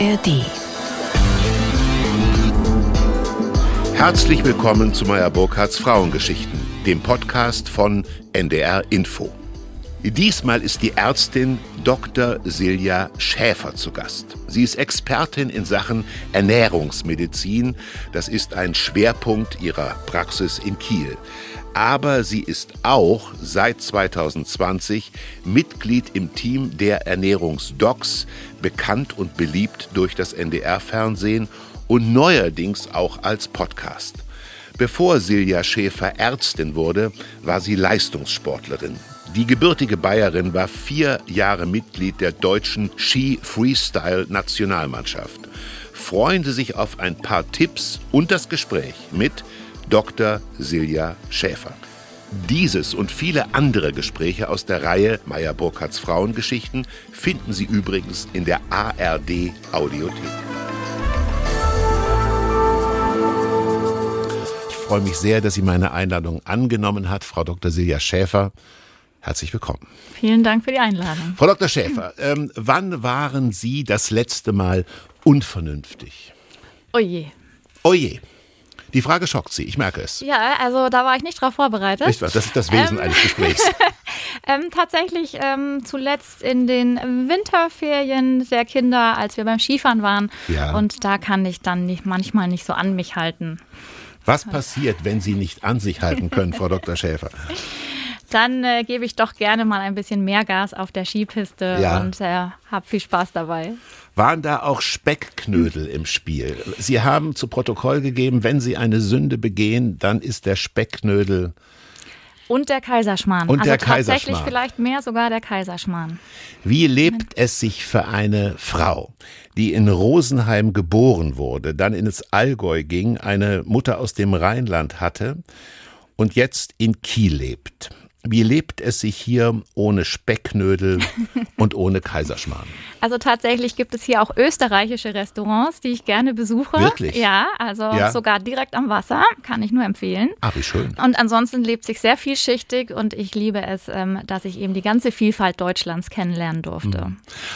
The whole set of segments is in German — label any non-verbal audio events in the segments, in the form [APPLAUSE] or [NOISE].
ARD. Herzlich willkommen zu Meyer Burkhardts Frauengeschichten, dem Podcast von NDR Info. Diesmal ist die Ärztin Dr. Silja Schäfer zu Gast. Sie ist Expertin in Sachen Ernährungsmedizin. Das ist ein Schwerpunkt ihrer Praxis in Kiel. Aber sie ist auch seit 2020 Mitglied im Team der Ernährungsdocs, bekannt und beliebt durch das NDR-Fernsehen und neuerdings auch als Podcast. Bevor Silja Schäfer Ärztin wurde, war sie Leistungssportlerin. Die gebürtige Bayerin war vier Jahre Mitglied der deutschen Ski-Freestyle-Nationalmannschaft. Freuen Sie sich auf ein paar Tipps und das Gespräch mit Dr. Silja Schäfer. Dieses und viele andere Gespräche aus der Reihe Meyer Burkhardts Frauengeschichten finden Sie übrigens in der ARD Audiothek. Ich freue mich sehr, dass sie meine Einladung angenommen hat, Frau Dr. Silja Schäfer. Herzlich willkommen. Vielen Dank für die Einladung. Frau Dr. Schäfer, ähm, wann waren Sie das letzte Mal unvernünftig? Oje. Oje. Die Frage schockt Sie, ich merke es. Ja, also da war ich nicht drauf vorbereitet. Wahr? Das ist das Wesen Ähm. eines [LAUGHS] Gesprächs. Ähm, tatsächlich ähm, zuletzt in den Winterferien der Kinder, als wir beim Skifahren waren. Ja. Und da kann ich dann nicht, manchmal nicht so an mich halten. Was passiert, wenn Sie nicht an sich halten können, Frau Dr. Schäfer? [LAUGHS] Dann äh, gebe ich doch gerne mal ein bisschen mehr Gas auf der Skipiste Ja. und äh, habe viel Spaß dabei. Waren da auch Speckknödel im Spiel? Sie haben zu Protokoll gegeben, wenn Sie eine Sünde begehen, dann ist der Speckknödel. Und der Kaiserschmarrn. Und also der tatsächlich Kaiserschmarrn. vielleicht mehr sogar der Kaiserschmarrn. Wie lebt es sich für eine Frau, die in Rosenheim geboren wurde, dann ins Allgäu ging, eine Mutter aus dem Rheinland hatte und jetzt in Kiel lebt? Wie lebt es sich hier ohne Speckknödel [LAUGHS] und ohne Kaiserschmarrn? Also tatsächlich gibt es hier auch österreichische Restaurants, die ich gerne besuche. Wirklich? Ja, also Ja. sogar direkt am Wasser, kann ich nur empfehlen. Ah, wie schön. Und ansonsten lebt sich sehr vielschichtig und ich liebe es, ähm, dass ich eben die ganze Vielfalt Deutschlands kennenlernen durfte.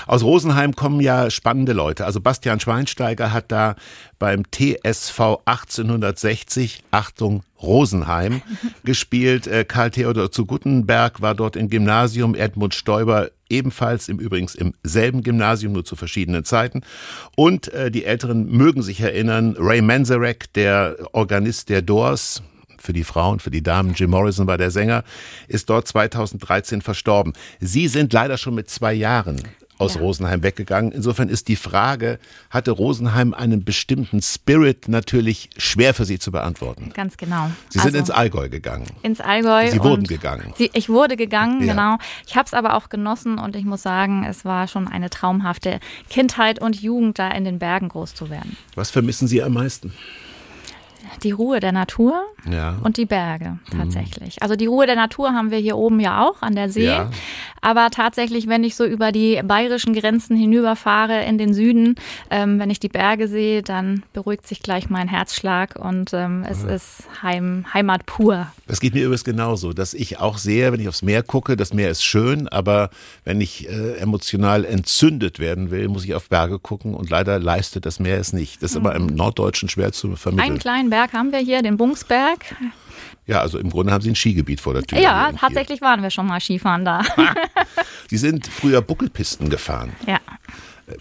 Aus Rosenheim kommen ja spannende Leute. Also Bastian Schweinsteiger hat da beim TSV 1860, Achtung, Rosenheim, [LAUGHS] gespielt. Äh, Karl Theodor zu Guttenberg war dort im Gymnasium. Edmund Stoiber ebenfalls im übrigens im selben Gymnasium, nur zu verschiedenen Zeiten. Und äh, die Älteren mögen sich erinnern, Ray Manzarek, der Organist der Doors, für die Frauen, für die Damen. Jim Morrison war der Sänger, ist dort 2013 verstorben. Sie sind leider schon mit zwei Jahren aus Ja. Rosenheim weggegangen. Insofern ist die Frage, hatte Rosenheim einen bestimmten Spirit natürlich schwer für Sie zu beantworten. Ganz genau. Sie sind Also ins Allgäu gegangen. ins Allgäu. Sie wurden gegangen. Sie, ich wurde gegangen, Ja. genau. Ich habe es aber auch genossen und ich muss sagen, es war schon eine traumhafte Kindheit und Jugend, da in den Bergen groß zu werden. Was vermissen Sie am meisten? Die Ruhe der Natur Ja. und die Berge tatsächlich. Also die Ruhe der Natur haben wir hier oben ja auch an der See. Ja. Aber tatsächlich, wenn ich so über die bayerischen Grenzen hinüberfahre in den Süden, ähm, wenn ich die Berge sehe, dann beruhigt sich gleich mein Herzschlag und ähm, es ist Heim, Heimat pur. Das geht mir übrigens genauso, dass ich auch sehe, wenn ich aufs Meer gucke, das Meer ist schön, aber wenn ich äh, emotional entzündet werden will, muss ich auf Berge gucken und leider leistet das Meer es nicht. Das ist aber im Norddeutschen schwer zu vermitteln. Einen kleinen Berg haben wir hier, den Bungsberg. Ja, also im Grunde haben Sie ein Skigebiet vor der Tür. Ja, tatsächlich waren wir schon mal Skifahren da. Sie sind früher Buckelpisten gefahren. ja.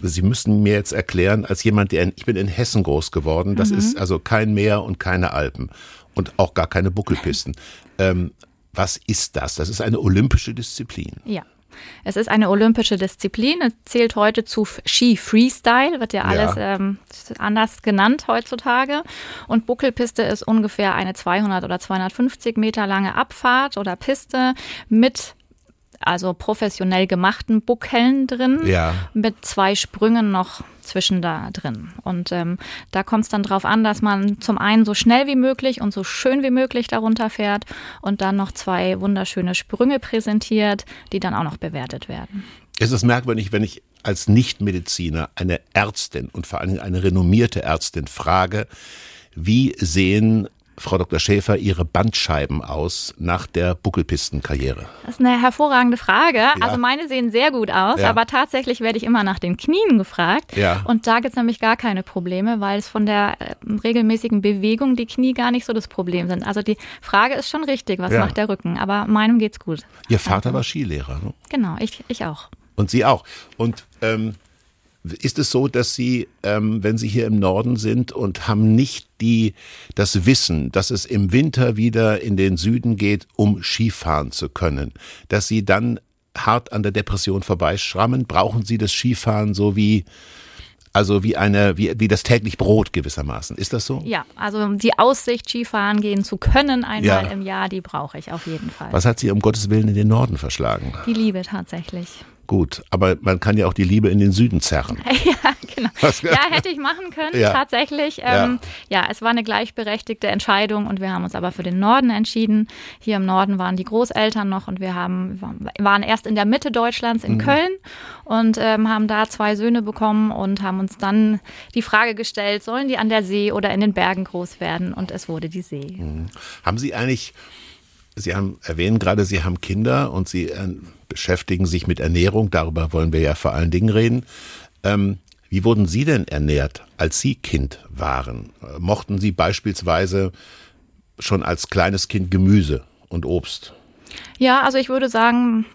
Sie müssen mir jetzt erklären, als jemand, der in, ich bin in Hessen groß geworden, das Mhm. ist also kein Meer und keine Alpen und auch gar keine Buckelpisten. Ähm, was ist das? Das ist eine olympische Disziplin. Ja. Es ist eine olympische Disziplin. Es zählt heute zu Ski Freestyle, wird ja alles ähm, anders genannt heutzutage. Und Buckelpiste ist ungefähr eine 200 oder 250 Meter lange Abfahrt oder Piste mit also professionell gemachten Buckeln drin, Ja. mit zwei Sprüngen noch zwischen da drin. Und ähm, da kommt es dann drauf an, dass man zum einen so schnell wie möglich und so schön wie möglich darunter fährt und dann noch zwei wunderschöne Sprünge präsentiert, die dann auch noch bewertet werden. Es ist merkwürdig, wenn ich als Nichtmediziner eine Ärztin und vor allem eine renommierte Ärztin frage, wie sehen Frau Dr. Schäfer, Ihre Bandscheiben aus nach der Buckelpistenkarriere? Das ist eine hervorragende Frage. Ja. Also meine sehen sehr gut aus, ja. aber tatsächlich werde ich immer nach den Knien gefragt. Ja. Und da gibt es nämlich gar keine Probleme, weil es von der äh, regelmäßigen Bewegung die Knie gar nicht so das Problem sind. Also die Frage ist schon richtig, was macht der Rücken? Aber meinem geht's gut. Ihr Vater also. war Skilehrer, ne? Genau, ich, ich auch. Und Sie auch. Und ähm, ist es so, dass Sie, ähm, wenn Sie hier im Norden sind und haben nicht die, das Wissen, dass es im Winter wieder in den Süden geht, um Skifahren zu können, dass Sie dann hart an der Depression vorbeischrammen? Brauchen Sie das Skifahren so wie also wie eine, wie, wie das täglich Brot gewissermaßen. Ist das so? Ja, also die Aussicht, Skifahren gehen zu können einmal ja. im Jahr, die brauche ich auf jeden Fall. Was hat Sie um Gottes Willen in den Norden verschlagen? Die Liebe tatsächlich. Gut, aber man kann ja auch die Liebe in den Süden zerren. [LAUGHS] ja, genau. Ja, hätte ich machen können, ja. tatsächlich. Ähm, ja. ja. es war eine gleichberechtigte Entscheidung und wir haben uns aber für den Norden entschieden. Hier im Norden waren die Großeltern noch und wir haben, waren erst in der Mitte Deutschlands in mhm. Köln und ähm, haben da zwei Söhne bekommen und haben uns dann die Frage gestellt, sollen die an der See oder in den Bergen groß werden? Und es wurde die See. Mhm. Haben Sie eigentlich Sie haben erwähnen gerade, Sie haben Kinder und Sie äh, beschäftigen sich mit Ernährung. Darüber wollen wir ja vor allen Dingen reden. Ähm, wie wurden Sie denn ernährt, als Sie Kind waren? Äh, mochten Sie beispielsweise schon als kleines Kind Gemüse und Obst? Ja, also ich würde sagen,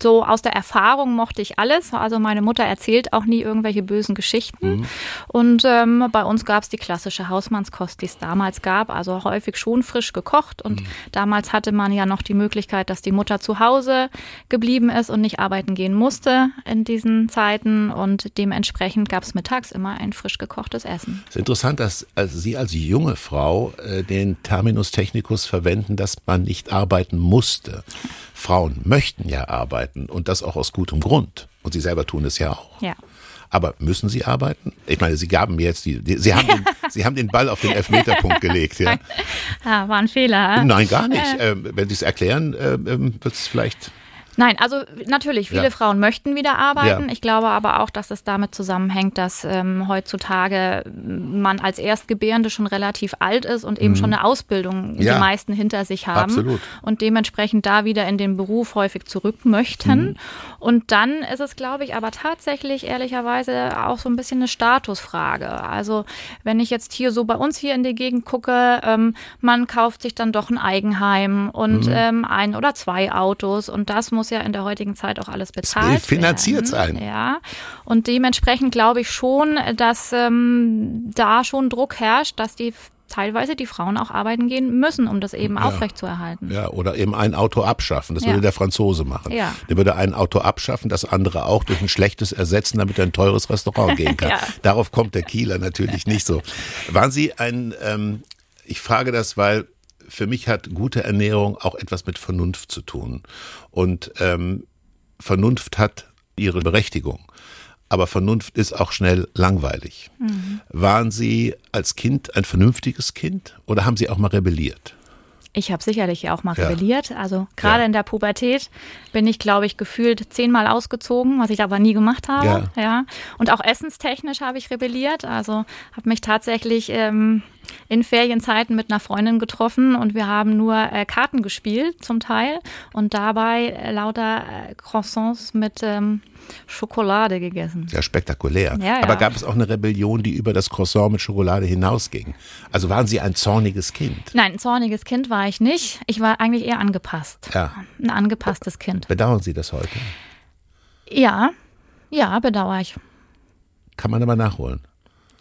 so aus der Erfahrung mochte ich alles. Also meine Mutter erzählt auch nie irgendwelche bösen Geschichten. Mhm. Und ähm, bei uns gab es die klassische Hausmannskost, die es damals gab. Also häufig schon frisch gekocht. Und mhm. damals hatte man ja noch die Möglichkeit, dass die Mutter zu Hause geblieben ist und nicht arbeiten gehen musste in diesen Zeiten. Und dementsprechend gab es mittags immer ein frisch gekochtes Essen. Es ist interessant, dass Sie als junge Frau äh, den Terminus technicus verwenden, dass man nicht arbeiten musste. Frauen möchten ja arbeiten und das auch aus gutem Grund. Und sie selber tun es ja auch. Ja. Aber müssen sie arbeiten? Ich meine, sie gaben mir jetzt die, die sie haben den, [LAUGHS] sie haben den Ball auf den Elfmeterpunkt gelegt, ja. ja [LAUGHS] war ein Fehler. Nein, gar nicht. Äh, wenn Sie es erklären, äh, ähm, wird es vielleicht Nein, also natürlich, viele ja. Frauen möchten wieder arbeiten. Ja. Ich glaube aber auch, dass es damit zusammenhängt, dass ähm, heutzutage man als Erstgebärende schon relativ alt ist und eben mhm. schon eine Ausbildung ja. die meisten hinter sich haben. Absolut. Und dementsprechend da wieder in den Beruf häufig zurück möchten. Mhm. Und dann ist es, glaube ich, aber tatsächlich ehrlicherweise auch so ein bisschen eine Statusfrage. Also wenn ich jetzt hier so bei uns hier in die Gegend gucke, ähm, man kauft sich dann doch ein Eigenheim und mhm. ähm, ein oder zwei Autos und das muss muss ja in der heutigen Zeit auch alles bezahlt finanziert werden. sein. Ja, und dementsprechend glaube ich schon, dass ähm, da schon Druck herrscht, dass die teilweise die Frauen auch arbeiten gehen müssen, um das eben ja. aufrechtzuerhalten. Ja, oder eben ein Auto abschaffen. Das ja. würde der Franzose machen. Ja. Der würde ein Auto abschaffen, das andere auch durch ein schlechtes ersetzen, damit er ein teures Restaurant [LAUGHS] gehen kann. ja. Darauf kommt der Kieler natürlich nicht so. Waren Sie ein, ähm, ich frage das, weil für mich hat gute Ernährung auch etwas mit Vernunft zu tun. Und ähm, Vernunft hat ihre Berechtigung. Aber Vernunft ist auch schnell langweilig. Mhm. Waren Sie als Kind ein vernünftiges Kind oder haben Sie auch mal rebelliert? Ich habe sicherlich auch mal ja. rebelliert. Also gerade ja. in der Pubertät bin ich, glaube ich, gefühlt zehnmal ausgezogen, was ich aber nie gemacht habe. Ja. ja. Und auch essenstechnisch habe ich rebelliert. Also habe mich tatsächlich ähm, in Ferienzeiten mit einer Freundin getroffen und wir haben nur äh, Karten gespielt zum Teil und dabei äh, lauter äh, Croissants mit ähm, Schokolade gegessen. Ja, spektakulär. Ja, ja. Aber gab es auch eine Rebellion, die über das Croissant mit Schokolade hinausging? Also waren Sie ein zorniges Kind? Nein, ein zorniges Kind war ich nicht. Ich war eigentlich eher angepasst. Ja. Ein angepasstes Kind. Bedauern Sie das heute? Ja, ja, bedauere ich. Kann man aber nachholen.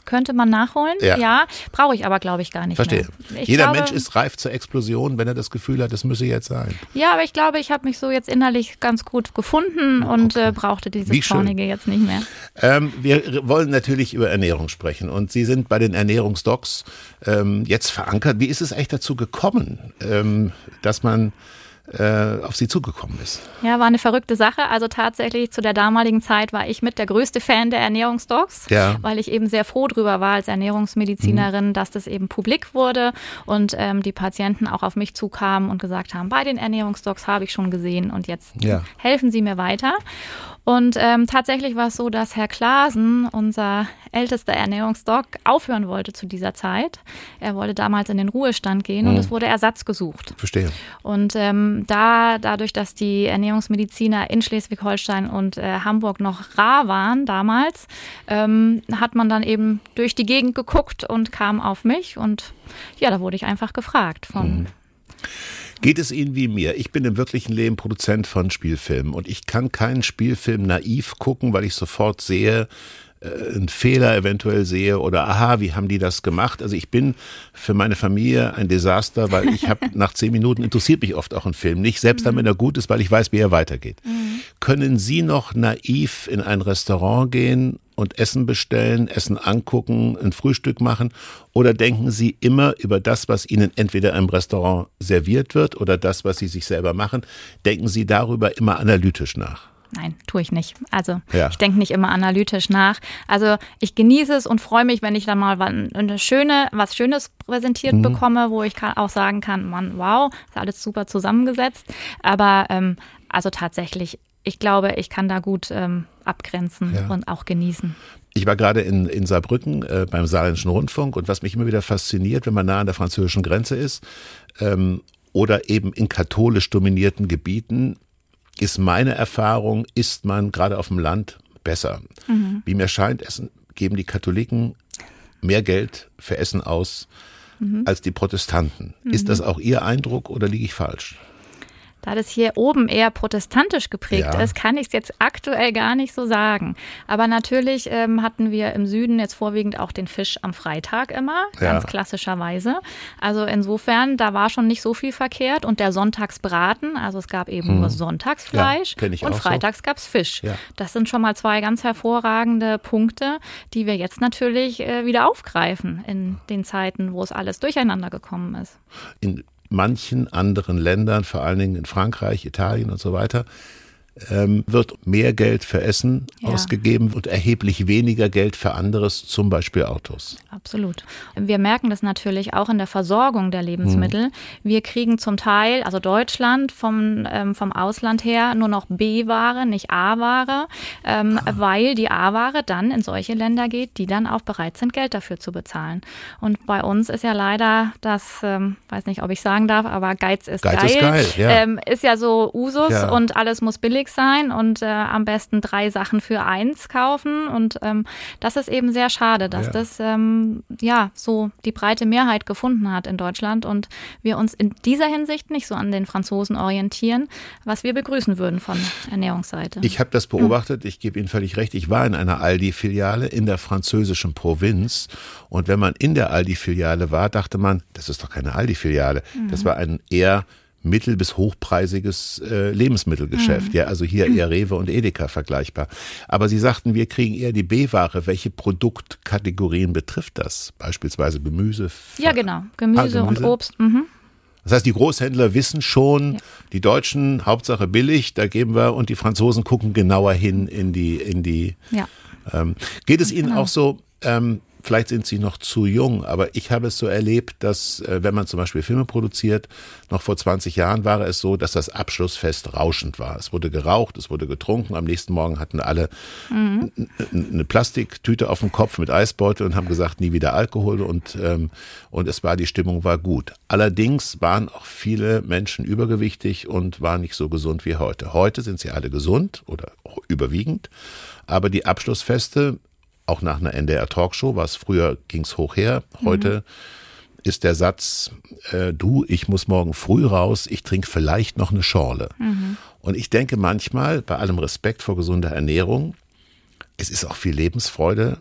Könnte man nachholen? Ja. ja Brauche ich aber, glaube ich, gar nicht. Verstehe. Jeder glaube, Mensch ist reif zur Explosion, wenn er das Gefühl hat, es müsse jetzt sein. Ja, aber ich glaube, ich habe mich so jetzt innerlich ganz gut gefunden und okay. äh, brauchte dieses Zornige jetzt nicht mehr. Ähm, wir wollen natürlich über Ernährung sprechen und Sie sind bei den Ernährungsdocs ähm, jetzt verankert. Wie ist es eigentlich dazu gekommen, ähm, dass man äh, auf sie zugekommen ist. Ja, war eine verrückte Sache. Also tatsächlich zu der damaligen Zeit war ich mit der größte Fan der Ernährungsdocs, ja. weil ich eben sehr froh drüber war als Ernährungsmedizinerin, mhm. dass das eben publik wurde und ähm, die Patienten auch auf mich zukamen und gesagt haben, bei den Ernährungsdocs habe ich schon gesehen und jetzt ja. helfen Sie mir weiter. Und ähm, tatsächlich war es so, dass Herr Klasen, unser ältester Ernährungsdoc, aufhören wollte zu dieser Zeit. Er wollte damals in den Ruhestand gehen mhm. und es wurde Ersatz gesucht. Verstehe. Und ähm, da, dadurch, dass die Ernährungsmediziner in Schleswig-Holstein und äh, Hamburg noch rar waren damals, ähm, hat man dann eben durch die Gegend geguckt und kam auf mich. Und ja, da wurde ich einfach gefragt von. Mhm. Geht es Ihnen wie mir? Ich bin im wirklichen Leben Produzent von Spielfilmen und ich kann keinen Spielfilm naiv gucken, weil ich sofort sehe, äh, einen Fehler eventuell sehe oder aha, wie haben die das gemacht? Also ich bin für meine Familie ein Desaster, weil ich habe [LAUGHS] nach zehn Minuten interessiert mich oft auch ein Film nicht, selbst dann, wenn er gut ist, weil ich weiß, wie er weitergeht. Mhm. Können Sie noch naiv in ein Restaurant gehen und Essen bestellen, Essen angucken, ein Frühstück machen? Oder denken Sie immer über das, was Ihnen entweder im Restaurant serviert wird oder das, was Sie sich selber machen, denken Sie darüber immer analytisch nach? Nein, tue ich nicht. Also ja. ich denke nicht immer analytisch nach. Also ich genieße es und freue mich, wenn ich dann mal eine schöne, was Schönes präsentiert mhm. bekomme, wo ich auch sagen kann, Mann, wow, ist alles super zusammengesetzt. Aber ähm, also tatsächlich, ich glaube, ich kann da gut ähm, abgrenzen ja. und auch genießen. Ich war gerade in, in Saarbrücken äh, beim Saarländischen Rundfunk und was mich immer wieder fasziniert, wenn man nah an der französischen Grenze ist ähm, oder eben in katholisch dominierten Gebieten, ist meine Erfahrung, ist man gerade auf dem Land besser. Mhm. Wie mir scheint, essen, geben die Katholiken mehr Geld für Essen aus mhm. als die Protestanten. Mhm. Ist das auch Ihr Eindruck oder liege ich falsch? Da das hier oben eher protestantisch geprägt ja. ist, kann ich es jetzt aktuell gar nicht so sagen. Aber natürlich ähm, hatten wir im Süden jetzt vorwiegend auch den Fisch am Freitag immer, ganz ja. klassischerweise. Also insofern, da war schon nicht so viel verkehrt. Und der Sonntagsbraten, also es gab eben hm. nur Sonntagsfleisch ja, und freitags so. gab es Fisch. Das sind schon mal zwei ganz hervorragende Punkte, die wir jetzt natürlich äh, wieder aufgreifen in den Zeiten, wo es alles durcheinander gekommen ist. In manchen anderen Ländern, vor allen Dingen in Frankreich, Italien und so weiter, ähm, wird mehr Geld für Essen ja. ausgegeben und erheblich weniger Geld für anderes, zum Beispiel Autos. Absolut. Wir merken das natürlich auch in der Versorgung der Lebensmittel. Hm. Wir kriegen zum Teil, also Deutschland vom, ähm, vom Ausland her, nur noch B-Ware, nicht A-Ware, ähm, ah. weil die A-Ware dann in solche Länder geht, die dann auch bereit sind, Geld dafür zu bezahlen. Und bei uns ist ja leider das, ähm, weiß nicht, ob ich sagen darf, aber Geiz ist Geiz geil. Ist, geil, ja. Ähm, ist ja so Usus ja. und alles muss billig günstig sein und äh, am besten drei Sachen für eins kaufen. Und ähm, das ist eben sehr schade, dass ja. das ähm, ja so die breite Mehrheit gefunden hat in Deutschland und wir uns in dieser Hinsicht nicht so an den Franzosen orientieren, was wir begrüßen würden von Ernährungsseite. Ich habe das beobachtet, ich gebe Ihnen völlig recht. Ich war in einer Aldi-Filiale in der französischen Provinz und wenn man in der Aldi-Filiale war, dachte man, das ist doch keine Aldi-Filiale. Mhm. Das war ein eher mittel- bis hochpreisiges äh, Lebensmittelgeschäft. Mhm. Ja, also hier eher Rewe und Edeka vergleichbar. Aber Sie sagten, wir kriegen eher die B-Ware. Welche Produktkategorien betrifft das? Beispielsweise Gemüse? Ja, genau. Gemüse, ah, Gemüse? und Obst. Mhm. Das heißt, die Großhändler wissen schon, ja. die Deutschen, Hauptsache billig, da geben wir, und die Franzosen gucken genauer hin in die, in die. Ja. Ähm, geht es Ihnen genau. auch so, ähm, Vielleicht sind sie noch zu jung, aber ich habe es so erlebt, dass äh, wenn man zum Beispiel Filme produziert, noch vor 20 Jahren war es so, dass das Abschlussfest rauschend war. Es wurde geraucht, es wurde getrunken. Am nächsten Morgen hatten alle mhm. eine Plastiktüte auf dem Kopf mit Eisbeutel und haben gesagt, nie wieder Alkohol und, ähm, und es war, die Stimmung war gut. Allerdings waren auch viele Menschen übergewichtig und waren nicht so gesund wie heute. Heute sind sie alle gesund oder überwiegend. Aber die Abschlussfeste auch nach einer NDR-Talkshow, was früher ging's hoch her, heute mhm. ist der Satz, äh, du, ich muss morgen früh raus, ich trinke vielleicht noch eine Schorle. Mhm. Und ich denke manchmal, bei allem Respekt vor gesunder Ernährung, es ist auch viel Lebensfreude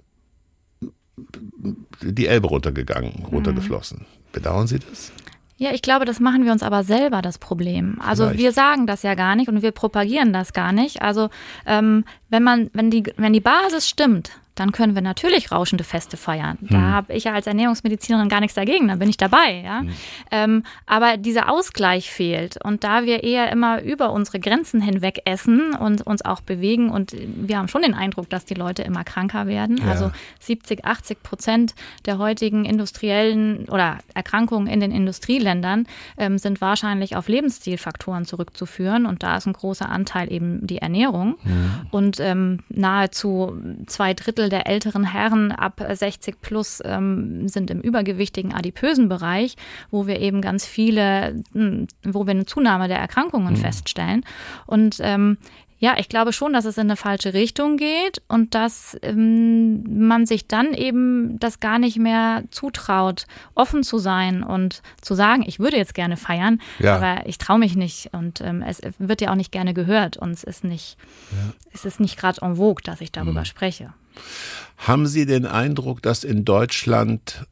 die Elbe runtergegangen, runtergeflossen. Mhm. Bedauern Sie das? Ja, ich glaube, das machen wir uns aber selber das Problem. Also Vielleicht. wir sagen das ja gar nicht und wir propagieren das gar nicht. Also ähm, wenn man, wenn die, wenn die Basis stimmt, dann können wir natürlich rauschende Feste feiern. Da hm. habe ich ja als Ernährungsmedizinerin gar nichts dagegen, dann bin ich dabei. Ja? Hm. Ähm, aber dieser Ausgleich fehlt. Und da wir eher immer über unsere Grenzen hinweg essen und uns auch bewegen, und wir haben schon den Eindruck, dass die Leute immer kranker werden. Ja. Also 70, 80 Prozent der heutigen industriellen oder Erkrankungen in den Industrieländern ähm, sind wahrscheinlich auf Lebensstilfaktoren zurückzuführen. Und da ist ein großer Anteil eben die Ernährung. Hm. Und ähm, nahezu zwei Drittel Drittel der älteren Herren ab 60 plus ähm, sind im übergewichtigen adipösen Bereich, wo wir eben ganz viele, hm, wo wir eine Zunahme der Erkrankungen mhm. feststellen. Und ähm, ja, ich glaube schon, dass es in eine falsche Richtung geht und dass ähm, man sich dann eben das gar nicht mehr zutraut, offen zu sein und zu sagen, ich würde jetzt gerne feiern, ja. aber ich traue mich nicht und ähm, es wird ja auch nicht gerne gehört und es ist nicht, ja. es ist nicht gerade en vogue, dass ich darüber mhm. spreche. Haben Sie den Eindruck, dass in Deutschland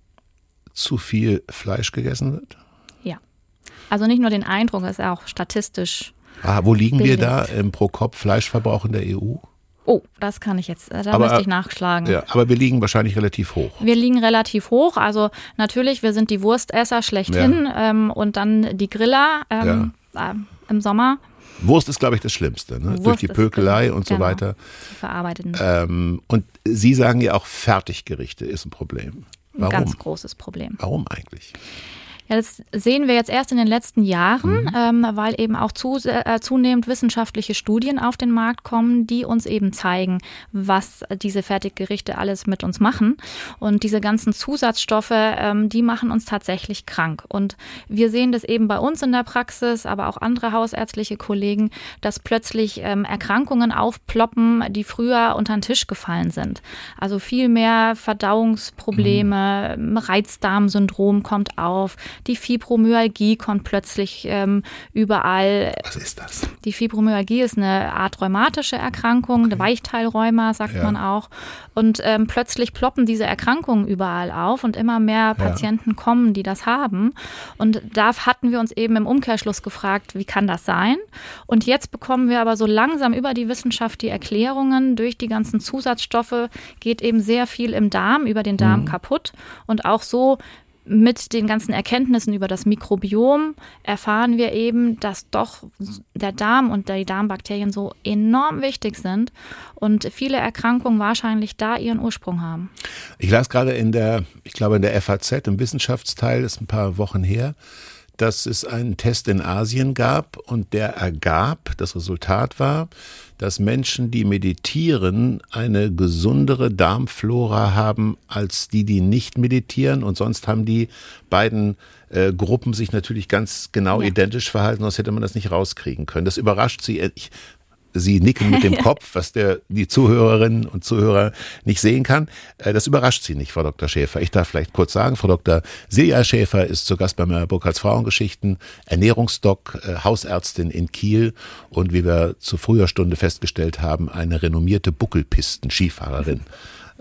zu viel Fleisch gegessen wird? Ja. Also nicht nur den Eindruck, es ist auch statistisch Ah, wo liegen belegt. wir da im Pro-Kopf-Fleischverbrauch in der EU? Oh, das kann ich jetzt, äh, da aber, müsste ich nachschlagen. Ja, aber wir liegen wahrscheinlich relativ hoch. Wir liegen relativ hoch. Also natürlich, wir sind die Wurstesser schlechthin ja. ähm, und dann die Griller ähm, ja. äh, im Sommer. Wurst ist, glaube ich, das Schlimmste, ne? durch die Pökelei und so genau, weiter. Die verarbeiteten. Ähm, und Sie sagen ja auch, Fertiggerichte ist ein Problem. Warum? Ein ganz großes Problem. Warum eigentlich? Ja, das sehen wir jetzt erst in den letzten Jahren, mhm. ähm, weil eben auch zu, äh, zunehmend wissenschaftliche Studien auf den Markt kommen, die uns eben zeigen, was diese Fertiggerichte alles mit uns machen. Und diese ganzen Zusatzstoffe, ähm, die machen uns tatsächlich krank. Und wir sehen das eben bei uns in der Praxis, aber auch andere hausärztliche Kollegen, dass plötzlich ähm, Erkrankungen aufploppen, die früher unter den Tisch gefallen sind. Also viel mehr Verdauungsprobleme, mhm. Reizdarmsyndrom kommt auf, die Fibromyalgie kommt plötzlich ähm, überall. Was ist das? Die Fibromyalgie ist eine Art rheumatische Erkrankung, okay. Weichteilrheuma sagt ja. man auch. Und ähm, plötzlich ploppen diese Erkrankungen überall auf und immer mehr Patienten ja. kommen, die das haben. Und da hatten wir uns eben im Umkehrschluss gefragt, wie kann das sein? Und jetzt bekommen wir aber so langsam über die Wissenschaft die Erklärungen, durch die ganzen Zusatzstoffe geht eben sehr viel im Darm, über den Darm mhm. kaputt. Und auch so mit den ganzen Erkenntnissen über das Mikrobiom erfahren wir eben, dass doch der Darm und die Darmbakterien so enorm wichtig sind und viele Erkrankungen wahrscheinlich da ihren Ursprung haben. Ich las gerade in der, ich glaube in der FAZ, im Wissenschaftsteil, ist ein paar Wochen her, dass es einen Test in Asien gab und der ergab, das Resultat war, dass Menschen, die meditieren, eine gesundere Darmflora haben als die, die nicht meditieren. Und sonst haben die beiden äh, Gruppen sich natürlich ganz genau ja. identisch verhalten, sonst hätte man das nicht rauskriegen können. Das überrascht sie. Ich Sie nicken mit dem [LAUGHS] Kopf, was der, die Zuhörerinnen und Zuhörer nicht sehen kann. Äh, das überrascht Sie nicht, Frau Dr. Schäfer. Ich darf vielleicht kurz sagen, Frau Dr. Silja Schäfer ist zu Gast bei meiner Burkhards Frauengeschichten, Ernährungsdoc, äh, Hausärztin in Kiel und wie wir zu früher Stunde festgestellt haben, eine renommierte Buckelpisten-Skifahrerin.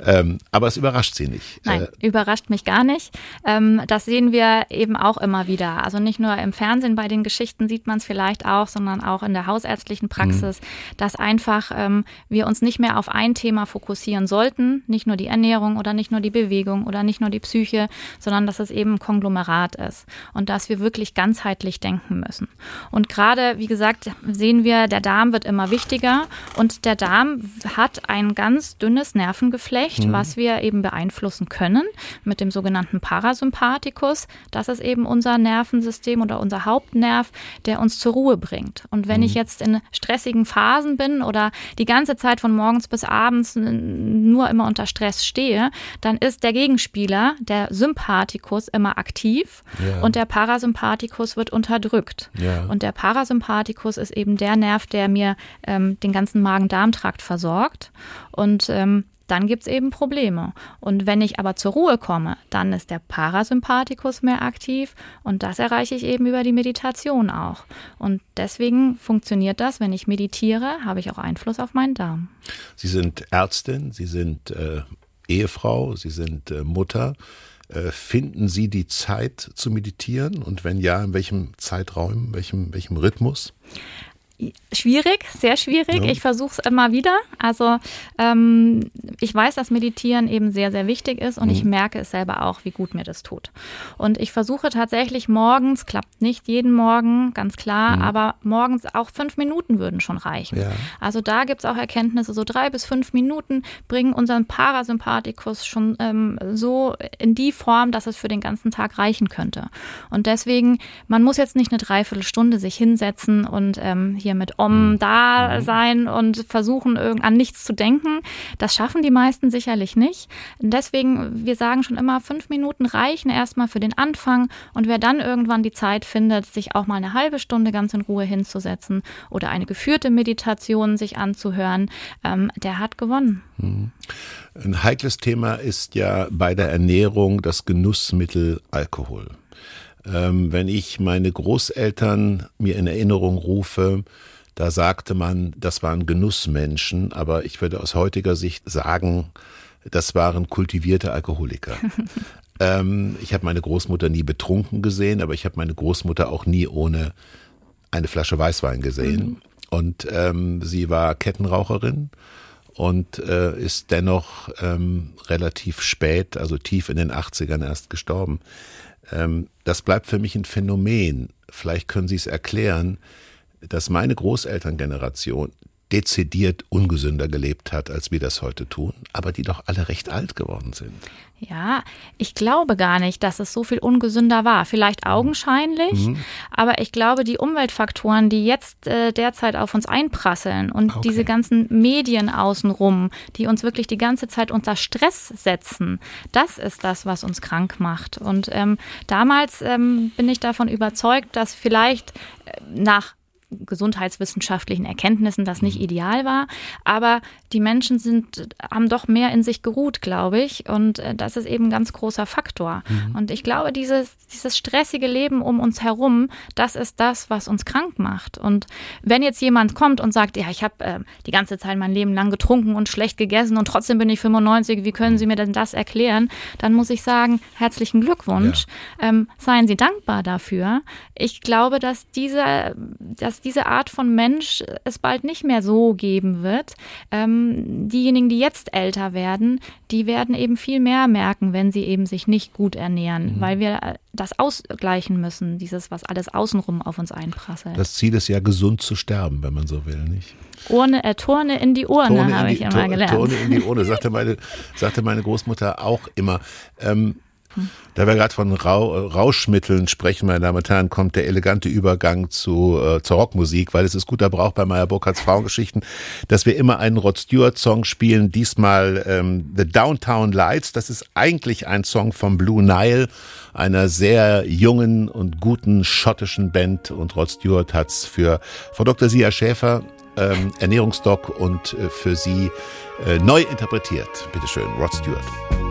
Ähm, aber es überrascht Sie nicht. Nein, äh, überrascht mich gar nicht. Ähm, das sehen wir eben auch immer wieder. Also nicht nur im Fernsehen bei den Geschichten sieht man es vielleicht auch, sondern auch in der hausärztlichen Praxis, mhm. dass einfach ähm, wir uns nicht mehr auf ein Thema fokussieren sollten, nicht nur die Ernährung oder nicht nur die Bewegung oder nicht nur die Psyche, sondern dass es eben ein Konglomerat ist und dass wir wirklich ganzheitlich denken müssen. Und gerade, wie gesagt, sehen wir, der Darm wird immer wichtiger und der Darm hat ein ganz dünnes Nervengeflecht Geschlecht, mhm. was wir eben beeinflussen können mit dem sogenannten Parasympathikus. Das ist eben unser Nervensystem oder unser Hauptnerv, der uns zur Ruhe bringt. Und wenn mhm. ich jetzt in stressigen Phasen bin oder die ganze Zeit von morgens bis abends nur immer unter Stress stehe, dann ist der Gegenspieler, der Sympathikus, immer aktiv ja. und der Parasympathikus wird unterdrückt. Ja. Und der Parasympathikus ist eben der Nerv, der mir ähm, den ganzen Magen-Darm-Trakt versorgt. Und ähm, dann gibt es eben Probleme. Und wenn ich aber zur Ruhe komme, dann ist der Parasympathikus mehr aktiv und das erreiche ich eben über die Meditation auch. Und deswegen funktioniert das, wenn ich meditiere, habe ich auch Einfluss auf meinen Darm. Sie sind Ärztin, Sie sind äh, Ehefrau, Sie sind äh, Mutter. Äh, finden Sie die Zeit zu meditieren und wenn ja, in welchem Zeitraum, welchem, welchem Rhythmus? Schwierig, sehr schwierig. Ja. Ich versuche es immer wieder. Also ähm, ich weiß, dass Meditieren eben sehr, sehr wichtig ist und mhm. ich merke es selber auch, wie gut mir das tut. Und ich versuche tatsächlich morgens, klappt nicht jeden Morgen, ganz klar, mhm. aber morgens auch fünf Minuten würden schon reichen. Ja. Also da gibt es auch Erkenntnisse, so drei bis fünf Minuten bringen unseren Parasympathikus schon ähm, so in die Form, dass es für den ganzen Tag reichen könnte. Und deswegen, man muss jetzt nicht eine Dreiviertelstunde sich hinsetzen und ähm, hier hier mit Om mhm. da mhm. sein und versuchen an nichts zu denken. Das schaffen die meisten sicherlich nicht. Deswegen, wir sagen schon immer, fünf Minuten reichen erstmal für den Anfang und wer dann irgendwann die Zeit findet, sich auch mal eine halbe Stunde ganz in Ruhe hinzusetzen oder eine geführte Meditation sich anzuhören, ähm, der hat gewonnen. Mhm. Ein heikles Thema ist ja bei der Ernährung das Genussmittel Alkohol. Ähm, wenn ich meine Großeltern mir in Erinnerung rufe, da sagte man, das waren Genussmenschen, aber ich würde aus heutiger Sicht sagen, das waren kultivierte Alkoholiker. [LAUGHS] ähm, ich habe meine Großmutter nie betrunken gesehen, aber ich habe meine Großmutter auch nie ohne eine Flasche Weißwein gesehen. Mhm. Und ähm, sie war Kettenraucherin und äh, ist dennoch ähm, relativ spät, also tief in den 80ern erst gestorben. Ähm, das bleibt für mich ein Phänomen. Vielleicht können Sie es erklären, dass meine Großelterngeneration dezidiert ungesünder gelebt hat, als wir das heute tun, aber die doch alle recht alt geworden sind. Ja, ich glaube gar nicht, dass es so viel ungesünder war. Vielleicht mhm. augenscheinlich, mhm. aber ich glaube, die Umweltfaktoren, die jetzt äh, derzeit auf uns einprasseln und okay. diese ganzen Medien außenrum, die uns wirklich die ganze Zeit unter Stress setzen, das ist das, was uns krank macht. Und ähm, damals ähm, bin ich davon überzeugt, dass vielleicht äh, nach gesundheitswissenschaftlichen Erkenntnissen das nicht mhm. ideal war. Aber die Menschen sind, haben doch mehr in sich geruht, glaube ich. Und äh, das ist eben ein ganz großer Faktor. Mhm. Und ich glaube, dieses, dieses stressige Leben um uns herum, das ist das, was uns krank macht. Und wenn jetzt jemand kommt und sagt, ja, ich habe äh, die ganze Zeit mein Leben lang getrunken und schlecht gegessen und trotzdem bin ich 95, wie können Sie mir denn das erklären? Dann muss ich sagen, herzlichen Glückwunsch. Ja. Ähm, seien Sie dankbar dafür. Ich glaube, dass diese, dass diese Art von Mensch es bald nicht mehr so geben wird. Ähm, diejenigen, die jetzt älter werden, die werden eben viel mehr merken, wenn sie eben sich nicht gut ernähren, mhm. weil wir das ausgleichen müssen, dieses, was alles außenrum auf uns einprasselt. Das Ziel ist ja, gesund zu sterben, wenn man so will, nicht? Urne, äh, Turne in die Urne, habe ich immer Tor, gelernt. Turne in die Urne, sagte [LAUGHS] meine, sagte meine Großmutter auch immer. Ähm, da wir gerade von Rau Rauschmitteln sprechen, meine Damen und Herren, kommt der elegante Übergang zu, äh, zur Rockmusik, weil es ist guter Brauch bei Meyer Burkhardts Frauengeschichten, dass wir immer einen Rod Stewart-Song spielen, diesmal ähm, The Downtown Lights. Das ist eigentlich ein Song von Blue Nile, einer sehr jungen und guten schottischen Band. Und Rod Stewart hat's für Frau Dr. Sia Schäfer ähm, Ernährungsdoc und äh, für sie äh, neu interpretiert. Bitte schön, Rod Stewart.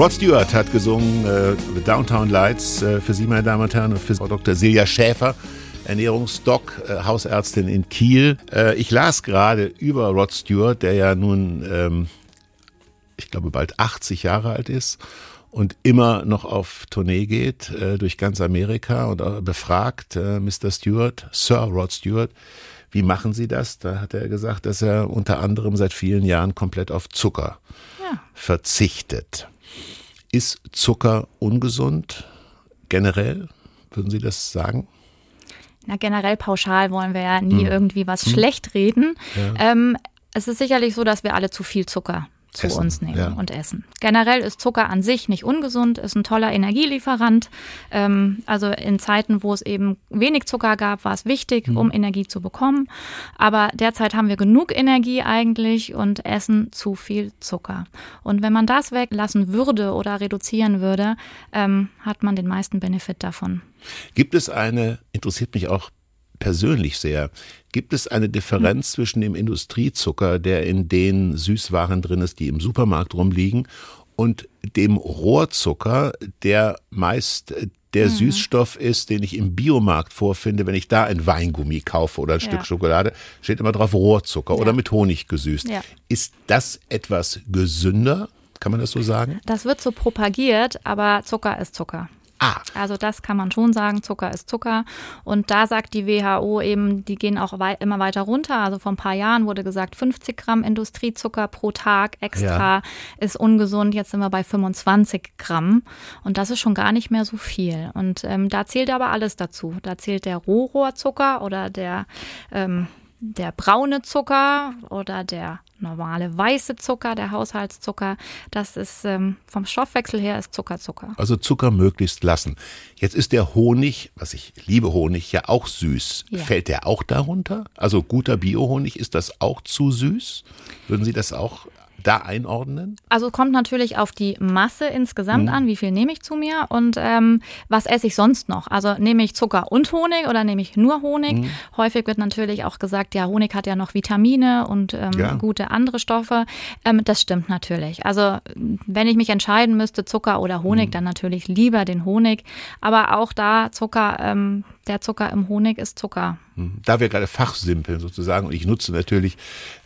Rod Stewart hat gesungen äh, The Downtown Lights äh, für Sie, meine Damen und Herren, und für Frau Dr. Silja Schäfer, Ernährungsdoc, äh, Hausärztin in Kiel. Äh, ich las gerade über Rod Stewart, der ja nun, ähm, ich glaube, bald 80 Jahre alt ist und immer noch auf Tournee geht äh, durch ganz Amerika und befragt äh, Mr. Stewart, Sir Rod Stewart, wie machen Sie das? Da hat er gesagt, dass er unter anderem seit vielen Jahren komplett auf Zucker Ja. verzichtet. Ist Zucker ungesund generell? Würden Sie das sagen? Na, generell pauschal wollen wir ja nie irgendwie was schlecht reden. Ähm, es ist sicherlich so, dass wir alle zu viel Zucker zu Essen, uns nehmen ja. und essen. Generell ist Zucker an sich nicht ungesund, ist ein toller Energielieferant. Ähm, also in Zeiten, wo es eben wenig Zucker gab, war es wichtig, um Energie zu bekommen. Aber derzeit haben wir genug Energie eigentlich und essen zu viel Zucker. Und wenn man das weglassen würde oder reduzieren würde, ähm, hat man den meisten Benefit davon. Gibt es eine, interessiert mich auch persönlich sehr, gibt es eine Differenz zwischen dem Industriezucker, der in den Süßwaren drin ist, die im Supermarkt rumliegen, und dem Rohrzucker, der meist äh, der Süßstoff ist, den ich im Biomarkt vorfinde, wenn ich da ein Weingummi kaufe oder ein Ja. Stück Schokolade, steht immer drauf Rohrzucker oder mit Honig gesüßt. Ja. Ist das etwas gesünder? Kann man das so sagen? Das wird so propagiert, aber Zucker ist Zucker. Ah, Also das kann man schon sagen, Zucker ist Zucker. Und da sagt die WHO eben, die gehen auch wei immer weiter runter. Also vor ein paar Jahren wurde gesagt, 50 Gramm Industriezucker pro Tag extra ist ungesund. Jetzt sind wir bei 25 Gramm. Und das ist schon gar nicht mehr so viel. Und ähm, da zählt aber alles dazu. Da zählt der Rohrohrzucker oder der, ähm, der braune Zucker oder der normale weiße Zucker, der Haushaltszucker. Das ist ähm, vom Stoffwechsel her ist Zucker Zucker. Also Zucker möglichst lassen. Jetzt ist der Honig, was ich liebe Honig, ja auch süß. Ja. Fällt der auch darunter? Also guter Biohonig, ist das auch zu süß? Würden Sie das auch da einordnen? Also kommt natürlich auf die Masse insgesamt an, wie viel nehme ich zu mir und ähm, was esse ich sonst noch? Also nehme ich Zucker und Honig oder nehme ich nur Honig? Häufig wird natürlich auch gesagt, ja, Honig hat ja noch Vitamine und ähm, Ja. gute andere Stoffe. Ähm, das stimmt natürlich. Also wenn ich mich entscheiden müsste, Zucker oder Honig, dann natürlich lieber den Honig. Aber auch da Zucker, ähm, der Zucker im Honig ist Zucker. Da wir gerade fachsimpeln sozusagen und ich nutze natürlich,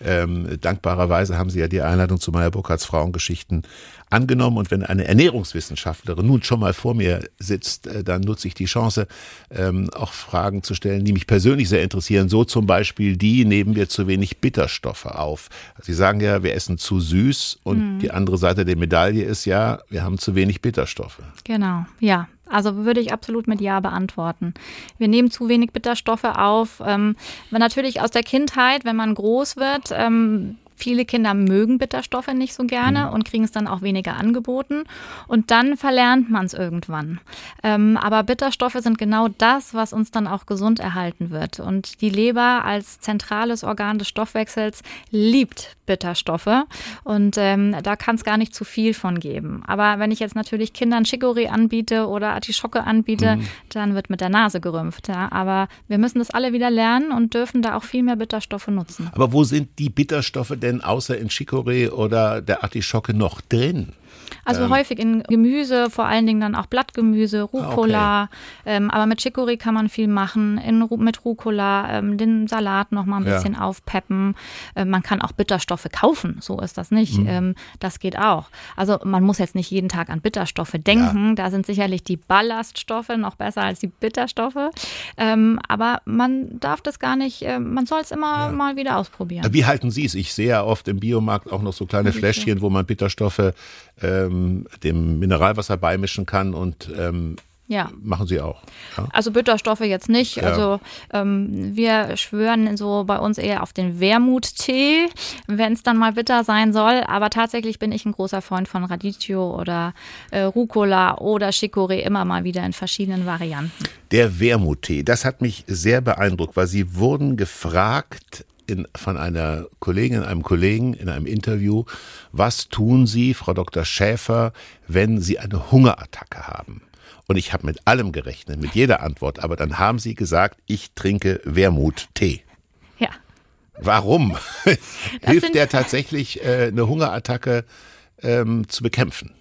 ähm, dankbarerweise haben Sie ja die Einladung zu Meyer Burkhardts Frauengeschichten angenommen und wenn eine Ernährungswissenschaftlerin nun schon mal vor mir sitzt, äh, dann nutze ich die Chance, ähm, auch Fragen zu stellen, die mich persönlich sehr interessieren. So zum Beispiel die, nehmen wir zu wenig Bitterstoffe auf. Sie sagen ja, wir essen zu süß und die andere Seite der Medaille ist ja, wir haben zu wenig Bitterstoffe. Genau, ja. Also würde ich absolut mit Ja beantworten. Wir nehmen zu wenig Bitterstoffe auf. Ähm, natürlich aus der Kindheit, wenn man groß wird, ähm, Viele Kinder mögen Bitterstoffe nicht so gerne mhm. und kriegen es dann auch weniger angeboten. Und dann verlernt man es irgendwann. Ähm, aber Bitterstoffe sind genau das, was uns dann auch gesund erhalten wird. Und die Leber als zentrales Organ des Stoffwechsels liebt Bitterstoffe. Und ähm, da kann es gar nicht zu viel von geben. Aber wenn ich jetzt natürlich Kindern Chicorée anbiete oder Artischocke anbiete, mhm. dann wird mit der Nase gerümpft. Ja. Aber wir müssen das alle wieder lernen und dürfen da auch viel mehr Bitterstoffe nutzen. Aber wo sind die Bitterstoffe denn außer in Chicorée oder der Artischocke noch drin? Also ähm. häufig in Gemüse, vor allen Dingen dann auch Blattgemüse, Rucola. Okay. Ähm, aber mit Chicorée kann man viel machen. In, mit Rucola ähm, den Salat noch mal ein ja. bisschen aufpeppen. Ähm, man kann auch Bitterstoffe kaufen. So ist das nicht. Mhm. Ähm, das geht auch. Also man muss jetzt nicht jeden Tag an Bitterstoffe denken. Ja. Da sind sicherlich die Ballaststoffe noch besser als die Bitterstoffe. Ähm, aber man darf das gar nicht. Äh, man soll es immer ja. mal wieder ausprobieren. Wie halten Sie es? Ich sehe ja oft im Biomarkt auch noch so kleine Fläschchen, wo man Bitterstoffe ähm, dem Mineralwasser beimischen kann und ähm, ja. Machen Sie auch. Ja? Also Bitterstoffe jetzt nicht. Ja. Also ähm, wir schwören so bei uns eher auf den Wermuttee, wenn es dann mal bitter sein soll. Aber tatsächlich bin ich ein großer Freund von Radicchio oder äh, Rucola oder Chicorée immer mal wieder in verschiedenen Varianten. Der Wermuttee, das hat mich sehr beeindruckt, weil Sie wurden gefragt, in, von einer Kollegin, einem Kollegen in einem Interview, was tun Sie, Frau Dr. Schäfer, wenn Sie eine Hungerattacke haben? Und ich habe mit allem gerechnet, mit jeder Antwort, aber dann haben Sie gesagt, ich trinke Wermut-Tee. Ja. Warum? [LAUGHS] Hilft der tatsächlich, äh, eine Hungerattacke ähm, zu bekämpfen?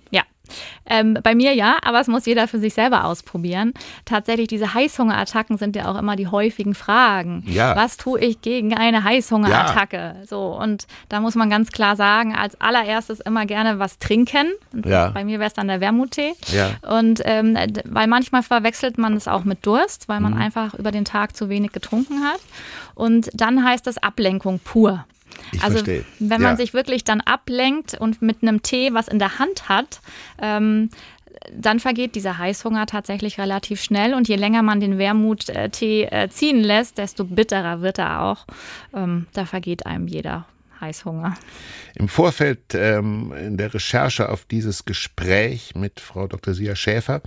Ähm, bei mir ja, aber es muss jeder für sich selber ausprobieren. Tatsächlich, diese Heißhungerattacken sind ja auch immer die häufigen Fragen. Ja. Was tue ich gegen eine Heißhungerattacke? Ja. So, und da muss man ganz klar sagen, als allererstes immer gerne was trinken. Ja. Bei mir wäre es dann der Wermuttee. Und ähm, weil manchmal verwechselt man es auch mit Durst, weil man mhm. einfach über den Tag zu wenig getrunken hat. Und dann heißt das Ablenkung pur. Ich also verstehe. wenn man ja. sich wirklich dann ablenkt und mit einem Tee was in der Hand hat, ähm, dann vergeht dieser Heißhunger tatsächlich relativ schnell und je länger man den Wermuttee äh, ziehen lässt, desto bitterer wird er auch. Ähm, da vergeht einem jeder Heißhunger. Im Vorfeld ähm, in der Recherche auf dieses Gespräch mit Frau Dr. Sia Schäfer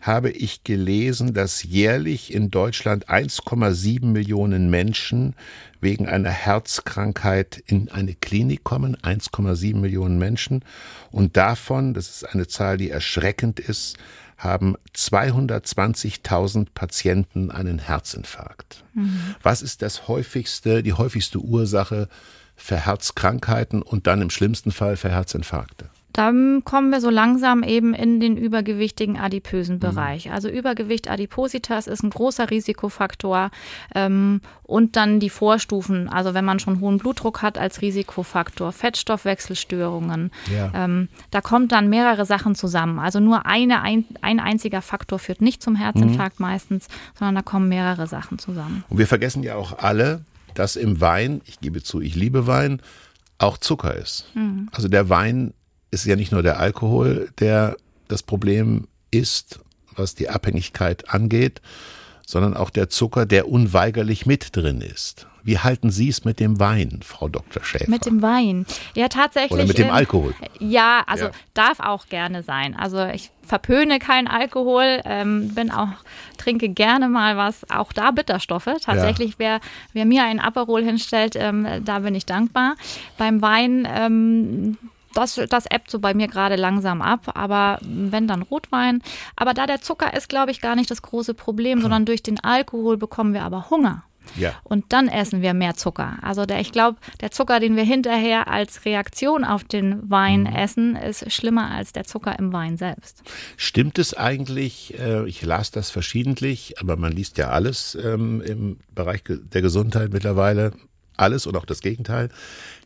habe ich gelesen, dass jährlich in Deutschland 1,7 Millionen Menschen wegen einer Herzkrankheit in eine Klinik kommen. 1,7 Millionen Menschen. Und davon, das ist eine Zahl, die erschreckend ist, haben 220.000 Patienten einen Herzinfarkt. Mhm. Was ist das häufigste, die häufigste Ursache für Herzkrankheiten und dann im schlimmsten Fall für Herzinfarkte? Dann kommen wir so langsam eben in den übergewichtigen adipösen Bereich. Mhm. Also Übergewicht Adipositas ist ein großer Risikofaktor ähm, und dann die Vorstufen, also wenn man schon hohen Blutdruck hat als Risikofaktor, Fettstoffwechselstörungen, ja. ähm, da kommt dann mehrere Sachen zusammen. Also nur eine, ein, ein einziger Faktor führt nicht zum Herzinfarkt mhm. meistens, sondern da kommen mehrere Sachen zusammen. Und wir vergessen ja auch alle, dass im Wein, ich gebe zu, ich liebe Wein, auch Zucker ist. Mhm. Also der Wein ist ja nicht nur der Alkohol, der das Problem ist, was die Abhängigkeit angeht, sondern auch der Zucker, der unweigerlich mit drin ist. Wie halten Sie es mit dem Wein, Frau Dr. Schäfer? Mit dem Wein. Ja, tatsächlich. Oder mit dem ähm, Alkohol. Ja, also ja. darf auch gerne sein. Also ich verpöne keinen Alkohol, ähm, bin auch, trinke gerne mal was, auch da Bitterstoffe. Tatsächlich, ja. wer, wer mir ein Aperol hinstellt, ähm, da bin ich dankbar. Beim Wein, ähm, das, das ebbt so bei mir gerade langsam ab, aber wenn dann Rotwein. Aber da der Zucker ist, glaube ich, gar nicht das große Problem, sondern durch den Alkohol bekommen wir aber Hunger. Ja. Und dann essen wir mehr Zucker. Also der, ich glaube, der Zucker, den wir hinterher als Reaktion auf den Wein mhm. essen, ist schlimmer als der Zucker im Wein selbst. Stimmt es eigentlich, äh, ich las das verschiedentlich, aber man liest ja alles ähm, im Bereich der Gesundheit mittlerweile, alles und auch das Gegenteil.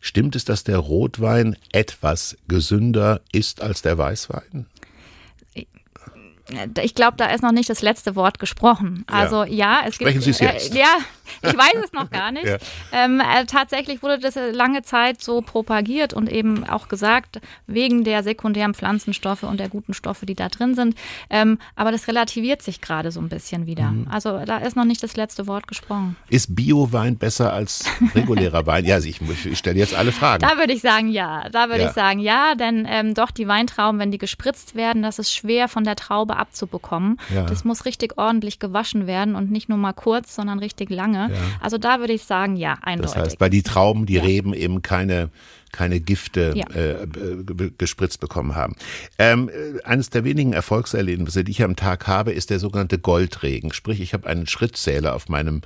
Stimmt es, dass der Rotwein etwas gesünder ist als der Weißwein? Ich glaube, da ist noch nicht das letzte Wort gesprochen. Also ja, ja es Sprechen gibt. Sie es jetzt? Äh, ja, Ich weiß es noch gar nicht. [LAUGHS] Ja. Ähm, äh, tatsächlich wurde das lange Zeit so propagiert und eben auch gesagt, wegen der sekundären Pflanzenstoffe und der guten Stoffe, die da drin sind. Ähm, aber das relativiert sich gerade so ein bisschen wieder. Mhm. Also da ist noch nicht das letzte Wort gesprochen. Ist Bio-Wein besser als regulärer Wein? Ja, also ich, ich stelle jetzt alle Fragen. Da würde ich sagen, ja. Da würde ja. ich sagen, ja, denn ähm, doch die Weintrauben, wenn die gespritzt werden, das ist schwer von der Traube abzubekommen. Ja. Das muss richtig ordentlich gewaschen werden und nicht nur mal kurz, sondern richtig lange. Ja. Also da würde ich sagen, ja, eindeutig. Das heißt, weil die Trauben, die Reben eben keine keine Gifte ja. äh, gespritzt bekommen haben. Ähm, äh, eines der wenigen Erfolgserlebnisse, die ich am Tag habe, ist der sogenannte Goldregen. Sprich, ich habe einen Schrittzähler auf meinem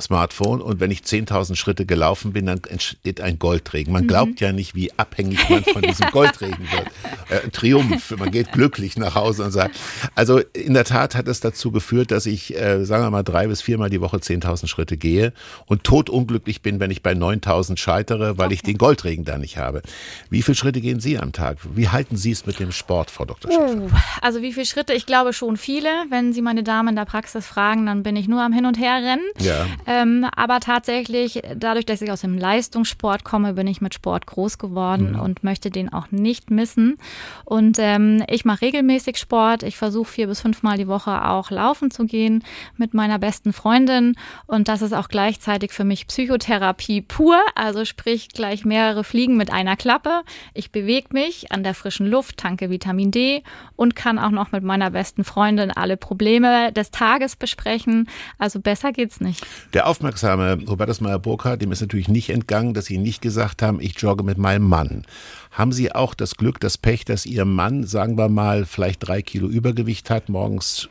Smartphone und wenn ich 10.000 Schritte gelaufen bin, dann entsteht ein Goldregen. Man glaubt mhm. ja nicht, wie abhängig man von diesem [LAUGHS] Goldregen wird. Äh, Triumph, man geht glücklich nach Hause und sagt. Also in der Tat hat es dazu geführt, dass ich, äh, sagen wir mal, drei bis viermal die Woche 10.000 Schritte gehe und totunglücklich bin, wenn ich bei 9.000 scheitere, weil okay. ich den Goldregen da nicht habe. Wie viele Schritte gehen Sie am Tag? Wie halten Sie es mit dem Sport, Frau Dr. Schäfer? Uh, also wie viele Schritte? Ich glaube schon viele. Wenn Sie meine Damen in der Praxis fragen, dann bin ich nur am Hin und Her rennen. Ja. Ähm, aber tatsächlich, dadurch, dass ich aus dem Leistungssport komme, bin ich mit Sport groß geworden mhm. und möchte den auch nicht missen. Und ähm, ich mache regelmäßig Sport. Ich versuche vier bis fünfmal die Woche auch laufen zu gehen mit meiner besten Freundin. Und das ist auch gleichzeitig für mich Psychotherapie pur. Also sprich gleich mehrere Fliegen mit einer Klappe. Ich bewege mich an der frischen Luft, tanke Vitamin D und kann auch noch mit meiner besten Freundin alle Probleme des Tages besprechen. Also besser geht's nicht. Der aufmerksame Hubertus Meyer-Burkhardt, dem ist natürlich nicht entgangen, dass Sie nicht gesagt haben, ich jogge mit meinem Mann. Haben Sie auch das Glück, das Pech, dass Ihr Mann, sagen wir mal, vielleicht drei Kilo Übergewicht hat, morgens,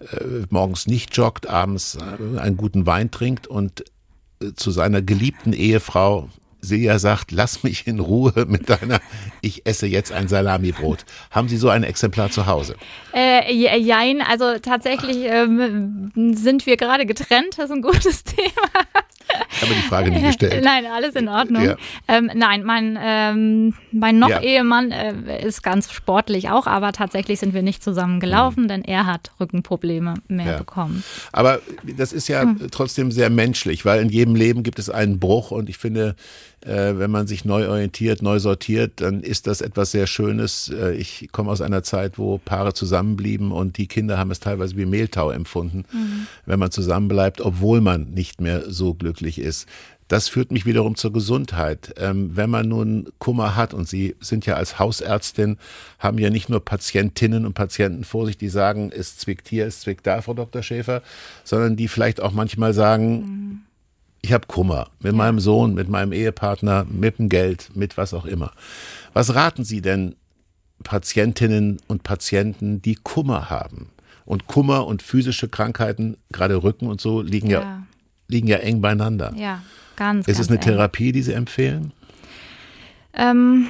äh, morgens nicht joggt, abends äh, einen guten Wein trinkt und äh, zu seiner geliebten Ehefrau Silja sagt, lass mich in Ruhe mit deiner, [LAUGHS] ich esse jetzt ein Salamibrot. Haben Sie so ein Exemplar zu Hause? Äh, jein, also tatsächlich ähm, sind wir gerade getrennt, das ist ein gutes [LAUGHS] Thema. Ich habe die Frage nicht gestellt. Nein, alles in Ordnung. Ja. Ähm, nein, mein, ähm, mein Noch-Ehemann äh, ist ganz sportlich auch, aber tatsächlich sind wir nicht zusammen gelaufen, mhm. denn er hat Rückenprobleme mehr ja. bekommen. Aber das ist ja mhm. trotzdem sehr menschlich, weil in jedem Leben gibt es einen Bruch und ich finde, wenn man sich neu orientiert, neu sortiert, dann ist das etwas sehr Schönes. Äh, ich komme aus einer Zeit, wo Paare zusammenblieben und die Kinder haben es teilweise wie Mehltau empfunden, mhm. wenn man zusammenbleibt, obwohl man nicht mehr so glücklich ist. Das führt mich wiederum zur Gesundheit. Ähm, wenn man nun Kummer hat, und Sie sind ja als Hausärztin, haben ja nicht nur Patientinnen und Patienten vor sich, die sagen, es zwickt hier, es zwickt da, Frau Dr. Schäfer, sondern die vielleicht auch manchmal sagen, mhm ich habe Kummer mit meinem Sohn, mit meinem Ehepartner, mit dem Geld, mit was auch immer. Was raten Sie denn Patientinnen und Patienten, die Kummer haben? Und Kummer und physische Krankheiten, gerade Rücken und so, liegen ja, ja liegen ja eng beieinander. Ja, ganz. Ist es eine eng. Therapie, die Sie empfehlen? Ähm,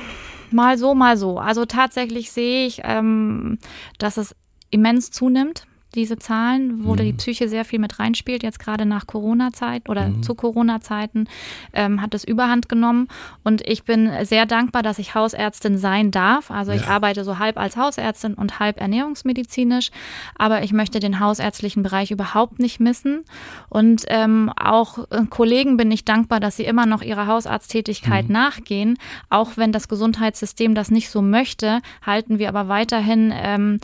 mal so, mal so. Also tatsächlich sehe ich, ähm, dass es immens zunimmt diese Zahlen, wo mhm. die Psyche sehr viel mit reinspielt, jetzt gerade nach Corona-Zeit oder mhm. zu Corona-Zeiten, ähm, hat es überhand genommen. Und ich bin sehr dankbar, dass ich Hausärztin sein darf. Also ich arbeite so halb als Hausärztin und halb ernährungsmedizinisch, aber ich möchte den hausärztlichen Bereich überhaupt nicht missen. Und ähm, auch äh, Kollegen bin ich dankbar, dass sie immer noch ihrer Hausarzttätigkeit mhm. nachgehen. Auch wenn das Gesundheitssystem das nicht so möchte, halten wir aber weiterhin ähm,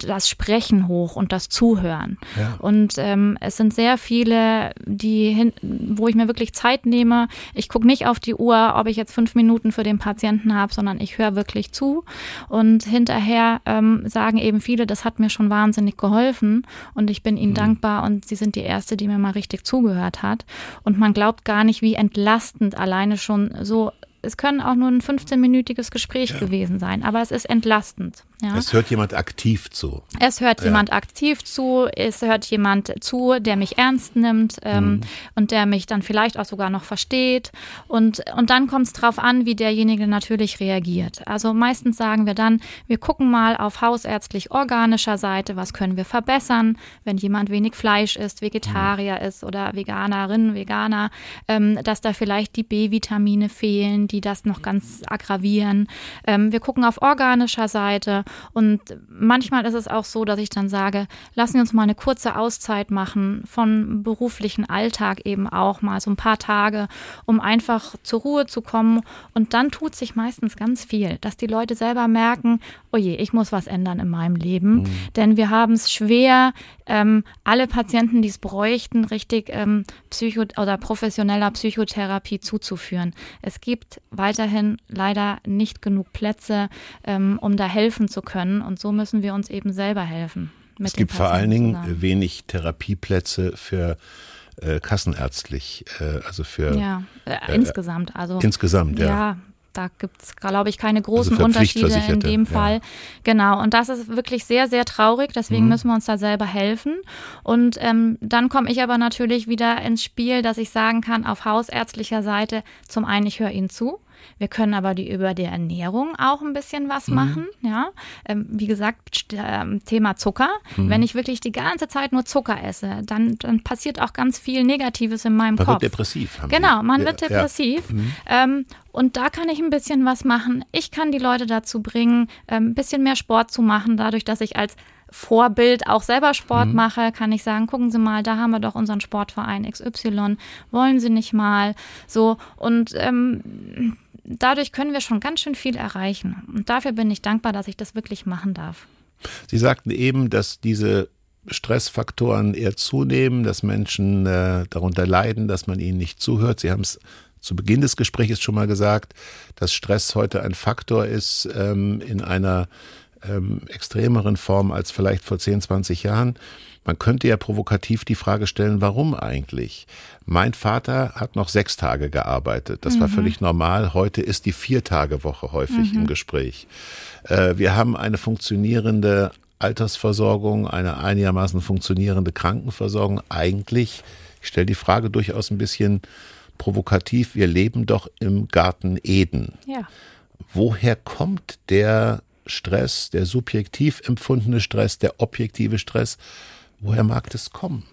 das Sprechen hoch und das Zuhören. Ja. Und ähm, es sind sehr viele, die hin, wo ich mir wirklich Zeit nehme. Ich gucke nicht auf die Uhr, ob ich jetzt fünf Minuten für den Patienten habe, sondern ich höre wirklich zu. Und hinterher ähm, sagen eben viele, das hat mir schon wahnsinnig geholfen und ich bin ihnen mhm. dankbar und sie sind die erste, die mir mal richtig zugehört hat. Und man glaubt gar nicht, wie entlastend alleine schon so es können auch nur ein 15-minütiges Gespräch ja. gewesen sein, aber es ist entlastend. Ja. Es hört jemand aktiv zu. Es hört ja. jemand aktiv zu, es hört jemand zu, der mich ernst nimmt ähm, mhm. und der mich dann vielleicht auch sogar noch versteht. Und, und dann kommt es darauf an, wie derjenige natürlich reagiert. Also meistens sagen wir dann, wir gucken mal auf hausärztlich organischer Seite, was können wir verbessern, wenn jemand wenig Fleisch isst, Vegetarier mhm. ist oder Veganerin, Veganer, ähm, dass da vielleicht die B-Vitamine fehlen, die das noch ganz aggravieren. Ähm, wir gucken auf organischer Seite Und manchmal ist es auch so, dass ich dann sage, lassen wir uns mal eine kurze Auszeit machen von beruflichen Alltag eben auch mal so ein paar Tage, um einfach zur Ruhe zu kommen. Und dann tut sich meistens ganz viel, dass die Leute selber merken, oh je, ich muss was ändern in meinem Leben. Mhm. Denn wir haben es schwer, ähm, alle Patienten, die es bräuchten, richtig ähm, psycho oder professioneller Psychotherapie zuzuführen. Es gibt weiterhin leider nicht genug Plätze, ähm, um da helfen zu können. Und so müssen wir uns eben selber helfen. es gibt vor allen Dingen zusammen. wenig Therapieplätze für äh, kassenärztlich, äh, also für ja, äh, äh insgesamt. Also insgesamt, ja. Ja, da gibt es, glaube ich, keine großen also Unterschiede in dem Fall. Ja. Genau, und das ist wirklich sehr, sehr traurig. Deswegen mhm. müssen wir uns da selber helfen. Und ähm, dann komme ich aber natürlich wieder ins Spiel, dass ich sagen kann, auf hausärztlicher Seite, zum einen, ich höre Ihnen zu. Wir können aber die, über die Ernährung auch ein bisschen was mhm. machen. Ja, ähm, wie gesagt, äh, Thema Zucker. Mhm. Wenn ich wirklich die ganze Zeit nur Zucker esse, dann, dann passiert auch ganz viel Negatives in meinem man Kopf. Man wird depressiv. Genau, man ja, wird depressiv. Ja. Mhm. Ähm, und da kann ich ein bisschen was machen. Ich kann die Leute dazu bringen, ähm, ein bisschen mehr Sport zu machen, dadurch, dass ich als Vorbild auch selber Sport mhm. mache, kann ich sagen, gucken Sie mal, da haben wir doch unseren Sportverein XY, wollen Sie nicht mal so und ähm, dadurch können wir schon ganz schön viel erreichen und dafür bin ich dankbar, dass ich das wirklich machen darf. Sie sagten eben, dass diese Stressfaktoren eher zunehmen, dass Menschen äh, darunter leiden, dass man ihnen nicht zuhört. Sie haben es zu Beginn des Gesprächs schon mal gesagt, dass Stress heute ein Faktor ist ähm, in einer ähm, extremeren Form als vielleicht vor 10, 20 Jahren. Man könnte ja provokativ die Frage stellen, warum eigentlich? Mein Vater hat noch sechs Tage gearbeitet. Das mhm. war völlig normal. Heute ist die Vier-Tage-Woche häufig mhm. im Gespräch. Äh, wir haben eine funktionierende Altersversorgung, eine einigermaßen funktionierende Krankenversorgung. Eigentlich, ich stelle die Frage durchaus ein bisschen provokativ, wir leben doch im Garten Eden. Ja. Woher kommt der Stress, der subjektiv empfundene Stress, der objektive Stress, woher mag das kommen?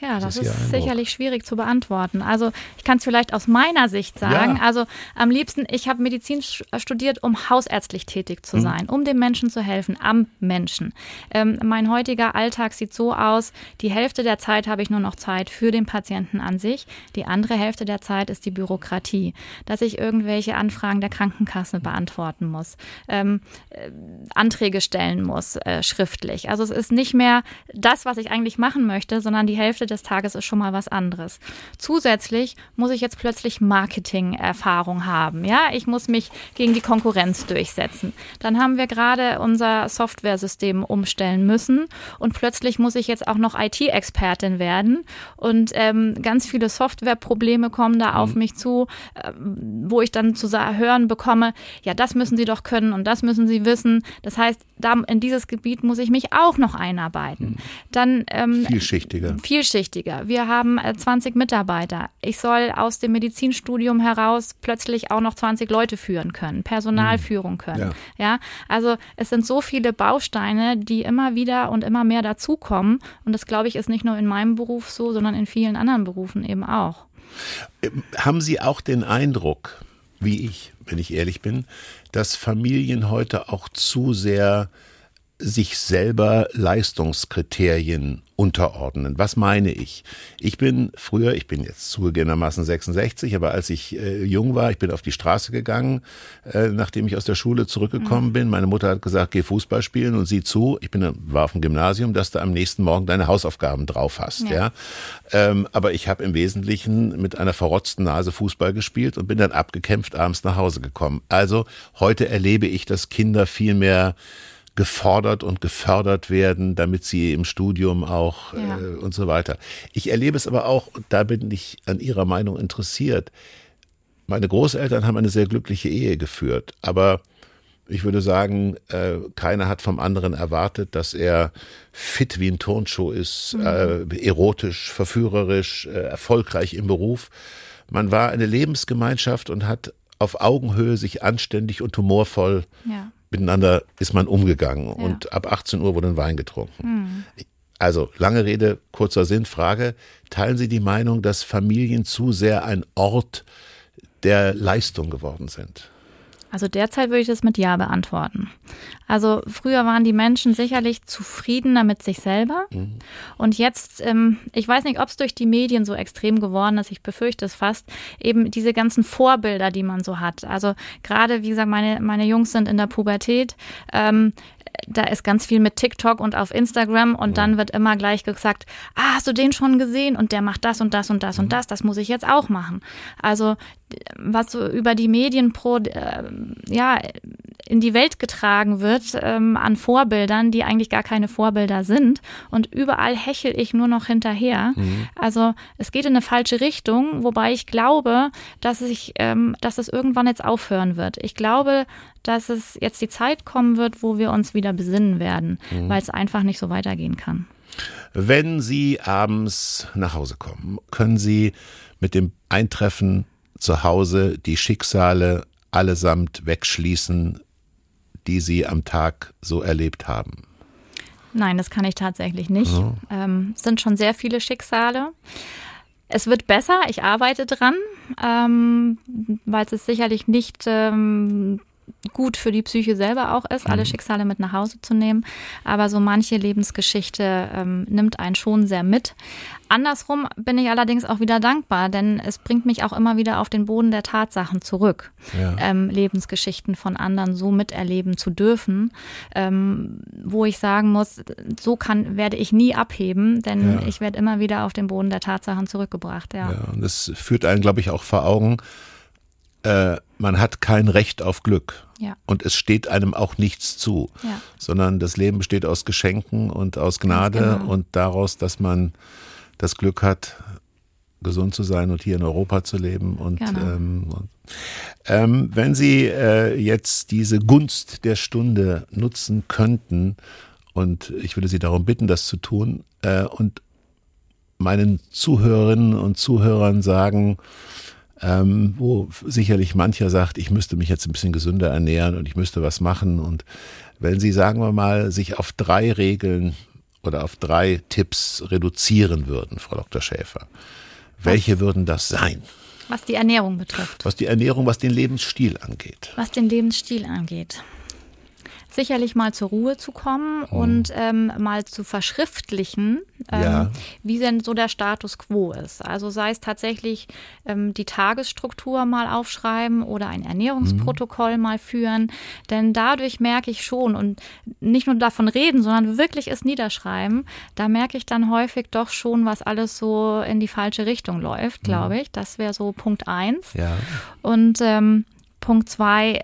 Ja, das, das ist, ist sicherlich schwierig zu beantworten. Also ich kann es vielleicht aus meiner Sicht sagen. Ja. Also am liebsten, ich habe Medizin studiert, um hausärztlich tätig zu mhm. sein, mhm. um dem Menschen zu helfen, am Menschen. Ähm, mein heutiger Alltag sieht so aus, die Hälfte der Zeit habe ich nur noch Zeit für den Patienten an sich. Die andere Hälfte der Zeit ist die Bürokratie, dass ich irgendwelche Anfragen der Krankenkasse beantworten muss, ähm, äh, Anträge stellen muss, äh, schriftlich. Also es ist nicht mehr das, was ich eigentlich machen möchte, sondern die Hälfte des Tages ist schon mal was anderes. Zusätzlich muss ich jetzt plötzlich Marketing-Erfahrung haben. Ja, ich muss mich gegen die Konkurrenz durchsetzen. Dann haben wir gerade unser Softwaresystem umstellen müssen und plötzlich muss ich jetzt auch noch IT-Expertin werden und ähm, ganz viele Softwareprobleme kommen da auf mhm. mich zu, äh, wo ich dann zu hören bekomme, ja, das müssen Sie doch können und das müssen Sie wissen. Das heißt, da in dieses Gebiet muss ich mich auch noch einarbeiten. Mhm. Dann ähm, vielschichtiger. Vielschichtiger vielschichtiger. Wir haben 20 äh, Mitarbeiter. Ich soll aus dem Medizinstudium heraus plötzlich auch noch 20 Leute führen können, Personal mhm. führen können. Ja. ja, also es sind so viele Bausteine, die immer wieder und immer mehr dazukommen. Und das, glaube ich, ist nicht nur in meinem Beruf so, sondern in vielen anderen Berufen eben auch. Ähm, haben Sie auch den Eindruck, wie ich, wenn ich ehrlich bin, dass Familien heute auch zu sehr sich selber Leistungskriterien unterordnen. Was meine ich? Ich bin früher, ich bin jetzt zugegebenermaßen 66, aber als ich äh, jung war, ich bin auf die Straße gegangen, äh, nachdem ich aus der Schule zurückgekommen mhm. bin. Meine Mutter hat gesagt, geh Fußball spielen und sieh zu. Ich bin, war auf dem Gymnasium, dass du am nächsten Morgen deine Hausaufgaben drauf hast. Ja. ja? Ähm, aber ich habe im Wesentlichen mit einer verrotzten Nase Fußball gespielt und bin dann abgekämpft abends nach Hause gekommen. Also heute erlebe ich, dass Kinder viel mehr gefordert und gefördert werden, damit sie im Studium auch ja. äh, und so weiter. Ich erlebe es aber auch, da bin ich an Ihrer Meinung interessiert. Meine Großeltern haben eine sehr glückliche Ehe geführt, aber ich würde sagen, äh, keiner hat vom anderen erwartet, dass er fit wie ein Turnschuh ist, mhm. äh, erotisch, verführerisch, äh, erfolgreich im Beruf. Man war eine Lebensgemeinschaft und hat auf Augenhöhe sich anständig und humorvoll ja miteinander ist man umgegangen ja. und ab 18 Uhr wurde ein Wein getrunken. Mhm. Also lange Rede, kurzer Sinn, Frage, teilen Sie die Meinung, dass Familien zu sehr ein Ort der Leistung geworden sind? Also derzeit würde ich das mit Ja beantworten. Also früher waren die Menschen sicherlich zufriedener mit sich selber. Mhm. Und jetzt, ähm, ich weiß nicht, ob es durch die Medien so extrem geworden ist, ich befürchte es fast, eben diese ganzen Vorbilder, die man so hat. Also gerade, wie gesagt, meine, meine Jungs sind in der Pubertät. Ähm, da ist ganz viel mit TikTok und auf Instagram und dann wird immer gleich gesagt, ah, hast du den schon gesehen und der macht das und das und das und mhm. das, das muss ich jetzt auch machen. Also was so über die Medien pro, äh, ja, in die Welt getragen wird ähm, an Vorbildern, die eigentlich gar keine Vorbilder sind. Und überall hechel ich nur noch hinterher. Mhm. Also es geht in eine falsche Richtung, wobei ich glaube, dass ich, ähm, dass es irgendwann jetzt aufhören wird. Ich glaube, dass es jetzt die Zeit kommen wird, wo wir uns wieder besinnen werden, mhm. weil es einfach nicht so weitergehen kann. Wenn Sie abends nach Hause kommen, können Sie mit dem Eintreffen zu Hause die Schicksale allesamt wegschließen, die Sie am Tag so erlebt haben? Nein, das kann ich tatsächlich nicht. Oh. Ähm, es sind schon sehr viele Schicksale. Es wird besser, ich arbeite dran, ähm, weil es ist sicherlich nicht ähm, gut für die Psyche selber auch ist, alle mhm. Schicksale mit nach Hause zu nehmen. Aber so manche Lebensgeschichte ähm, nimmt einen schon sehr mit. Andersrum bin ich allerdings auch wieder dankbar, denn es bringt mich auch immer wieder auf den Boden der Tatsachen zurück, ja. ähm, Lebensgeschichten von anderen so miterleben zu dürfen, ähm, wo ich sagen muss, so kann werde ich nie abheben, denn ja. ich werde immer wieder auf den Boden der Tatsachen zurückgebracht. Ja, ja und das führt einen, glaube ich, auch vor Augen äh, man hat kein Recht auf Glück. Ja. Und es steht einem auch nichts zu, ja. sondern das Leben besteht aus Geschenken und aus Gnade genau. und daraus, dass man das Glück hat, gesund zu sein und hier in Europa zu leben. Und, genau. ähm, und ähm, wenn Sie äh, jetzt diese Gunst der Stunde nutzen könnten, und ich würde Sie darum bitten, das zu tun, äh, und meinen Zuhörerinnen und Zuhörern sagen, ähm, wo sicherlich mancher sagt, ich müsste mich jetzt ein bisschen gesünder ernähren und ich müsste was machen. Und wenn Sie, sagen wir mal, sich auf drei Regeln oder auf drei Tipps reduzieren würden, Frau Dr. Schäfer, welche würden das sein? Was die Ernährung betrifft. Was die Ernährung, was den Lebensstil angeht. Was den Lebensstil angeht sicherlich mal zur Ruhe zu kommen oh. und ähm, mal zu verschriftlichen, ähm, ja. wie denn so der Status quo ist. Also sei es tatsächlich ähm, die Tagesstruktur mal aufschreiben oder ein Ernährungsprotokoll mhm. mal führen. Denn dadurch merke ich schon und nicht nur davon reden, sondern wirklich es niederschreiben, da merke ich dann häufig doch schon, was alles so in die falsche Richtung läuft, glaube mhm. ich. Das wäre so Punkt eins. Ja. Und ähm, Punkt zwei,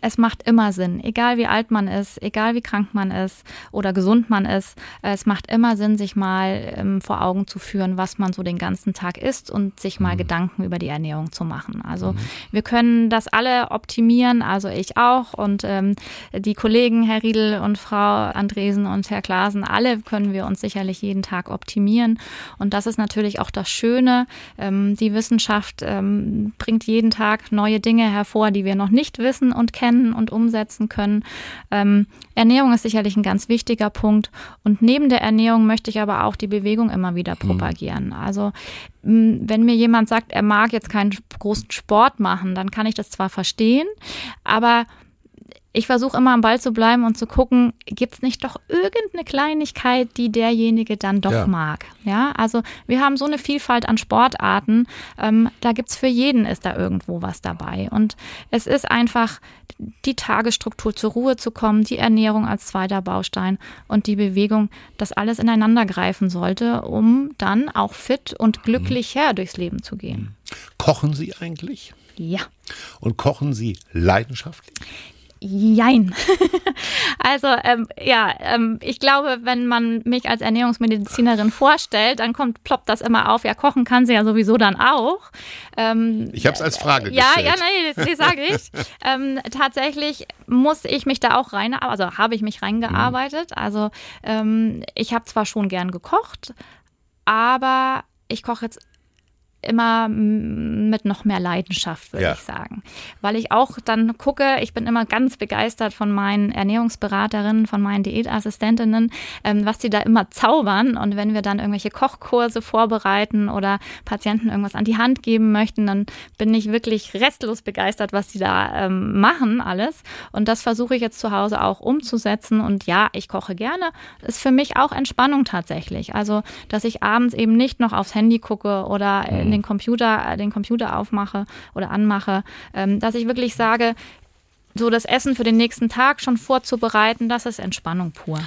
es macht immer Sinn, egal wie alt man ist, egal wie krank man ist oder gesund man ist. Es macht immer Sinn, sich mal ähm, vor Augen zu führen, was man so den ganzen Tag isst und sich mal mhm. Gedanken über die Ernährung zu machen. Also mhm. wir können das alle optimieren, also ich auch und ähm, die Kollegen, Herr Riedel und Frau Andresen und Herr Klasen, alle können wir uns sicherlich jeden Tag optimieren. Und das ist natürlich auch das Schöne. Ähm, die Wissenschaft ähm, bringt jeden Tag neue Dinge hervor, die wir noch nicht wissen und kennen kennen und umsetzen können. Ähm, Ernährung ist sicherlich ein ganz wichtiger Punkt. Und neben der Ernährung möchte ich aber auch die Bewegung immer wieder mhm. propagieren. Also wenn mir jemand sagt, er mag jetzt keinen großen Sport machen, dann kann ich das zwar verstehen, aber ich versuche immer am Ball zu bleiben und zu gucken, gibt es nicht doch irgendeine Kleinigkeit, die derjenige dann doch ja. mag. Ja, also wir haben so eine Vielfalt an Sportarten, ähm, da gibt es für jeden ist da irgendwo was dabei. Und es ist einfach die Tagesstruktur zur Ruhe zu kommen, die Ernährung als zweiter Baustein und die Bewegung, das alles ineinander greifen sollte, um dann auch fit und glücklich her durchs Leben zu gehen. Kochen Sie eigentlich? Ja. Und kochen Sie leidenschaftlich? Jein. [LAUGHS] also ähm, ja, ähm, ich glaube, wenn man mich als Ernährungsmedizinerin vorstellt, dann kommt, ploppt das immer auf. Ja, kochen kann sie ja sowieso dann auch. Ähm, ich habe es als Frage gestellt. Ja, ja, nein, das, das sage ich. [LAUGHS] ähm, tatsächlich muss ich mich da auch rein, also habe ich mich reingearbeitet. Mhm. Also ähm, ich habe zwar schon gern gekocht, aber ich koche jetzt immer mit noch mehr Leidenschaft, würde ja. ich sagen. Weil ich auch dann gucke, ich bin immer ganz begeistert von meinen Ernährungsberaterinnen, von meinen Diätassistentinnen, ähm, was die da immer zaubern. Und wenn wir dann irgendwelche Kochkurse vorbereiten oder Patienten irgendwas an die Hand geben möchten, dann bin ich wirklich restlos begeistert, was die da ähm, machen, alles. Und das versuche ich jetzt zu Hause auch umzusetzen. Und ja, ich koche gerne. Ist für mich auch Entspannung tatsächlich. Also, dass ich abends eben nicht noch aufs Handy gucke oder in mhm. Den Computer, den Computer aufmache oder anmache, ähm, dass ich wirklich sage, so das Essen für den nächsten Tag schon vorzubereiten, das ist Entspannung pur.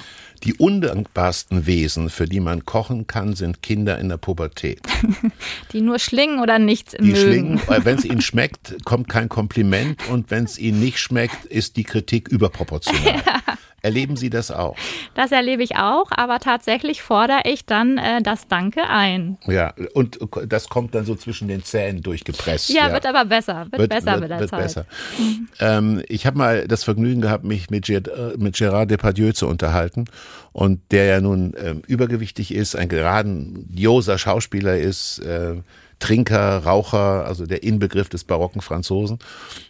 Die undankbarsten Wesen, für die man kochen kann, sind Kinder in der Pubertät. [LAUGHS] die nur schlingen oder nichts die mögen. schlingen, [LAUGHS] wenn es ihnen schmeckt, kommt kein Kompliment und wenn es ihnen nicht schmeckt, ist die Kritik überproportional. [LAUGHS] Ja. Erleben Sie das auch? Das erlebe ich auch, aber tatsächlich fordere ich dann äh, das Danke ein. Ja, und das kommt dann so zwischen den Zähnen durchgepresst. Ja, ja. wird aber besser, wird, wird besser wird, mit der wird Zeit. Besser. Mhm. Ähm, ich habe mal das Vergnügen gehabt, mich mit, Ger äh, mit Gérard Depardieu zu unterhalten und der ja nun ähm, übergewichtig ist, ein grandioser Schauspieler ist, äh, Trinker, Raucher, also der Inbegriff des barocken Franzosen.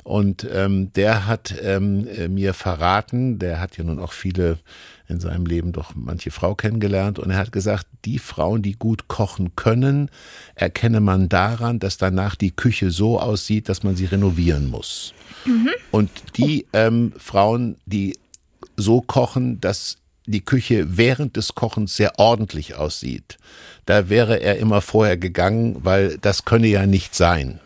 Und ähm, der hat ähm, äh, mir verraten, der hat ja nun auch viele in seinem Leben doch manche Frau kennengelernt und er hat gesagt, die Frauen, die gut kochen können, erkenne man daran, dass danach die Küche so aussieht, dass man sie renovieren muss. Mhm. Und die ähm, Frauen, die so kochen, dass die Küche während des Kochens sehr ordentlich aussieht, da wäre er immer vorher gegangen, weil das könne ja nicht sein.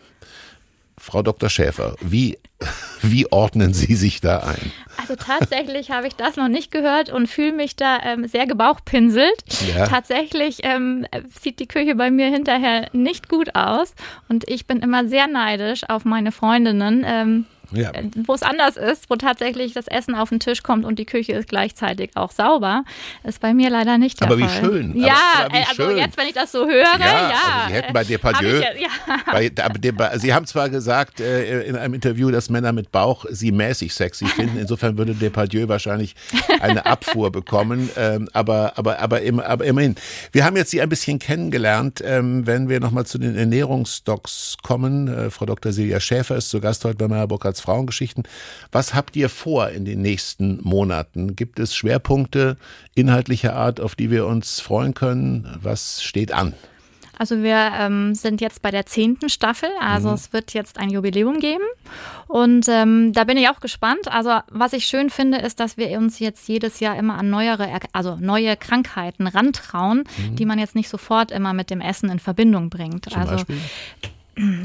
Frau Dr. Schäfer, wie, [LAUGHS] wie ordnen Sie sich da ein? Also tatsächlich habe ich das noch nicht gehört und fühle mich da ähm, sehr gebauchpinselt. Ja. Tatsächlich ähm, sieht die Küche bei mir hinterher nicht gut aus und ich bin immer sehr neidisch auf meine Freundinnen. Ähm, ja. Äh, wo es anders ist, wo tatsächlich das Essen auf den Tisch kommt und die Küche ist gleichzeitig auch sauber, ist bei mir leider nicht der aber Fall. Wie schön. Ja, aber wie also schön. jetzt, wenn ich das so höre, ja. ja also Sie hätten bei Depardieu, ja. [LAUGHS] bei, Sie haben zwar gesagt äh, in einem Interview, dass Männer mit Bauch Sie mäßig sexy finden, insofern würde Depardieu wahrscheinlich eine Abfuhr bekommen, [LAUGHS] ähm, aber, aber, aber, im, aber immerhin. Wir haben jetzt Sie ein bisschen kennengelernt, ähm, wenn wir nochmal zu den Ernährungsdocs kommen. Äh, Frau Dr. Silja Schäfer ist zu Gast heute bei Meyer Burkhardt Frauengeschichten. Was habt ihr vor in den nächsten Monaten? Gibt es Schwerpunkte inhaltlicher Art, auf die wir uns freuen können? Was steht an? Also wir ähm, sind jetzt bei der zehnten Staffel, also mhm. es wird jetzt ein Jubiläum geben und ähm, da bin ich auch gespannt. Also was ich schön finde, ist, dass wir uns jetzt jedes Jahr immer an neuere, also neue Krankheiten rantrauen, mhm. die man jetzt nicht sofort immer mit dem Essen in Verbindung bringt. Zum also Beispiel?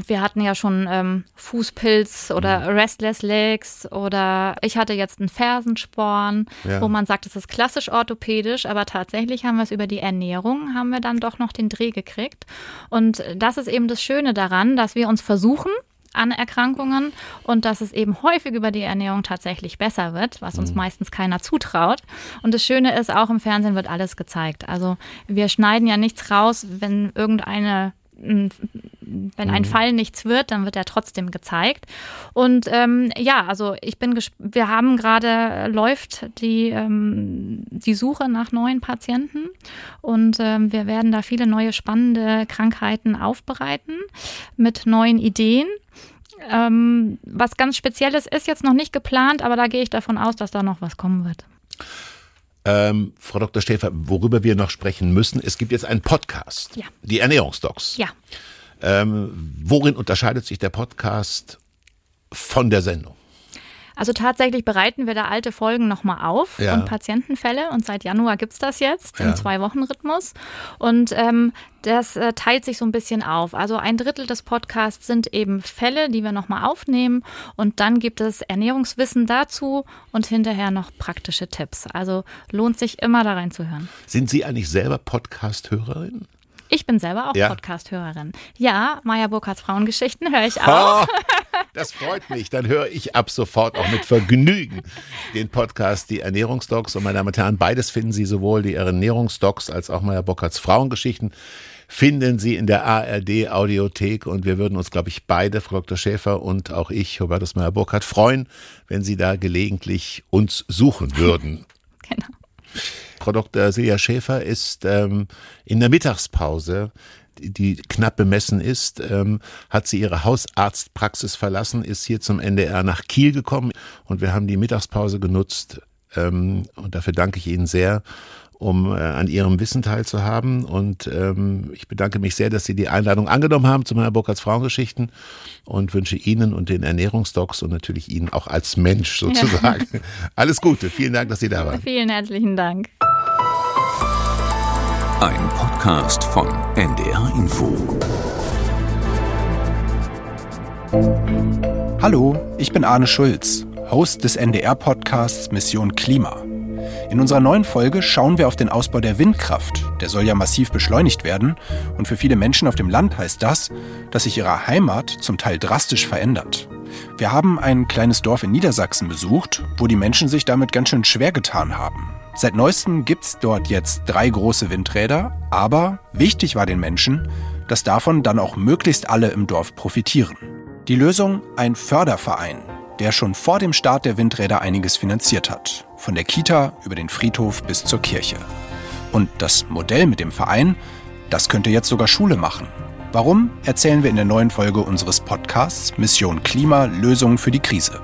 Wir hatten ja schon ähm, Fußpilz oder mhm. Restless Legs oder ich hatte jetzt einen Fersensporn, ja. wo man sagt, es ist klassisch orthopädisch, aber tatsächlich haben wir es über die Ernährung, haben wir dann doch noch den Dreh gekriegt. Und das ist eben das Schöne daran, dass wir uns versuchen, an Erkrankungen und dass es eben häufig über die Ernährung tatsächlich besser wird, was uns mhm. meistens keiner zutraut. Und das Schöne ist, auch im Fernsehen wird alles gezeigt. Also wir schneiden ja nichts raus, wenn irgendeine wenn ein mhm. Fall nichts wird, dann wird er trotzdem gezeigt. Und ähm, ja, also ich bin, wir haben gerade, äh, läuft die, ähm, die Suche nach neuen Patienten und ähm, wir werden da viele neue spannende Krankheiten aufbereiten mit neuen Ideen. Ähm, was ganz Spezielles ist jetzt noch nicht geplant, aber da gehe ich davon aus, dass da noch was kommen wird. Ähm, Frau Dr. Schäfer, worüber wir noch sprechen müssen, es gibt jetzt einen Podcast, ja. die Ernährungsdocs. Ja. Ähm, worin unterscheidet sich der Podcast von der Sendung? Also tatsächlich bereiten wir da alte Folgen nochmal auf ja. und Patientenfälle und seit Januar gibt es das jetzt im Zwei-Wochen-Rhythmus. Und ähm, das äh, teilt sich so ein bisschen auf. Also ein Drittel des Podcasts sind eben Fälle, die wir nochmal aufnehmen und dann gibt es Ernährungswissen dazu und hinterher noch praktische Tipps. Also lohnt sich immer da reinzuhören. Sind Sie eigentlich selber Podcast-Hörerin? Ich bin selber auch ja. Podcast-Hörerin. Ja, Maya Burkhardts Frauengeschichten höre ich [LAUGHS] auch. Oh, das freut mich. Dann höre ich ab sofort auch mit Vergnügen den Podcast Die Ernährungsdocs. Und meine Damen und Herren, beides finden Sie sowohl die Ernährungsdocs als auch Maya Burkhardts Frauengeschichten finden Sie in der ARD Audiothek und wir würden uns, glaube ich, beide, Frau Dr. Schäfer und auch ich, Hubertus Meyer Burkhardt, freuen, wenn Sie da gelegentlich uns suchen würden. Frau Dr. Silja Schäfer ist ähm, in der Mittagspause die knapp bemessen ist, ähm, hat sie ihre Hausarztpraxis verlassen, ist hier zum NDR nach Kiel gekommen und wir haben die Mittagspause genutzt ähm, und dafür danke ich Ihnen sehr um äh, an Ihrem Wissen teilzuhaben. Und ähm, ich bedanke mich sehr, dass Sie die Einladung angenommen haben zu meiner Burkhards Frauengeschichten und wünsche Ihnen und den Ernährungsdocs und natürlich Ihnen auch als Mensch sozusagen ja. alles Gute. Vielen Dank, dass Sie da waren. Vielen herzlichen Dank. Ein Podcast von NDR Info. Hallo, ich bin Arne Schulz, Host des NDR-Podcasts Mission Klima. In unserer neuen Folge schauen wir auf den Ausbau der Windkraft. Der soll ja massiv beschleunigt werden. Und für viele Menschen auf dem Land heißt das, dass sich ihre Heimat zum Teil drastisch verändert. Wir haben ein kleines Dorf in Niedersachsen besucht, wo die Menschen sich damit ganz schön schwer getan haben. Seit neuestem gibt es dort jetzt drei große Windräder, aber wichtig war den Menschen, dass davon dann auch möglichst alle im Dorf profitieren. Die Lösung ein Förderverein, der schon vor dem Start der Windräder einiges finanziert hat. Von der Kita über den Friedhof bis zur Kirche. Und das Modell mit dem Verein, das könnte jetzt sogar Schule machen. Warum, erzählen wir in der neuen Folge unseres Podcasts Mission Klima Lösungen für die Krise.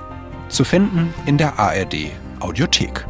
Zu finden in der ARD Audiothek.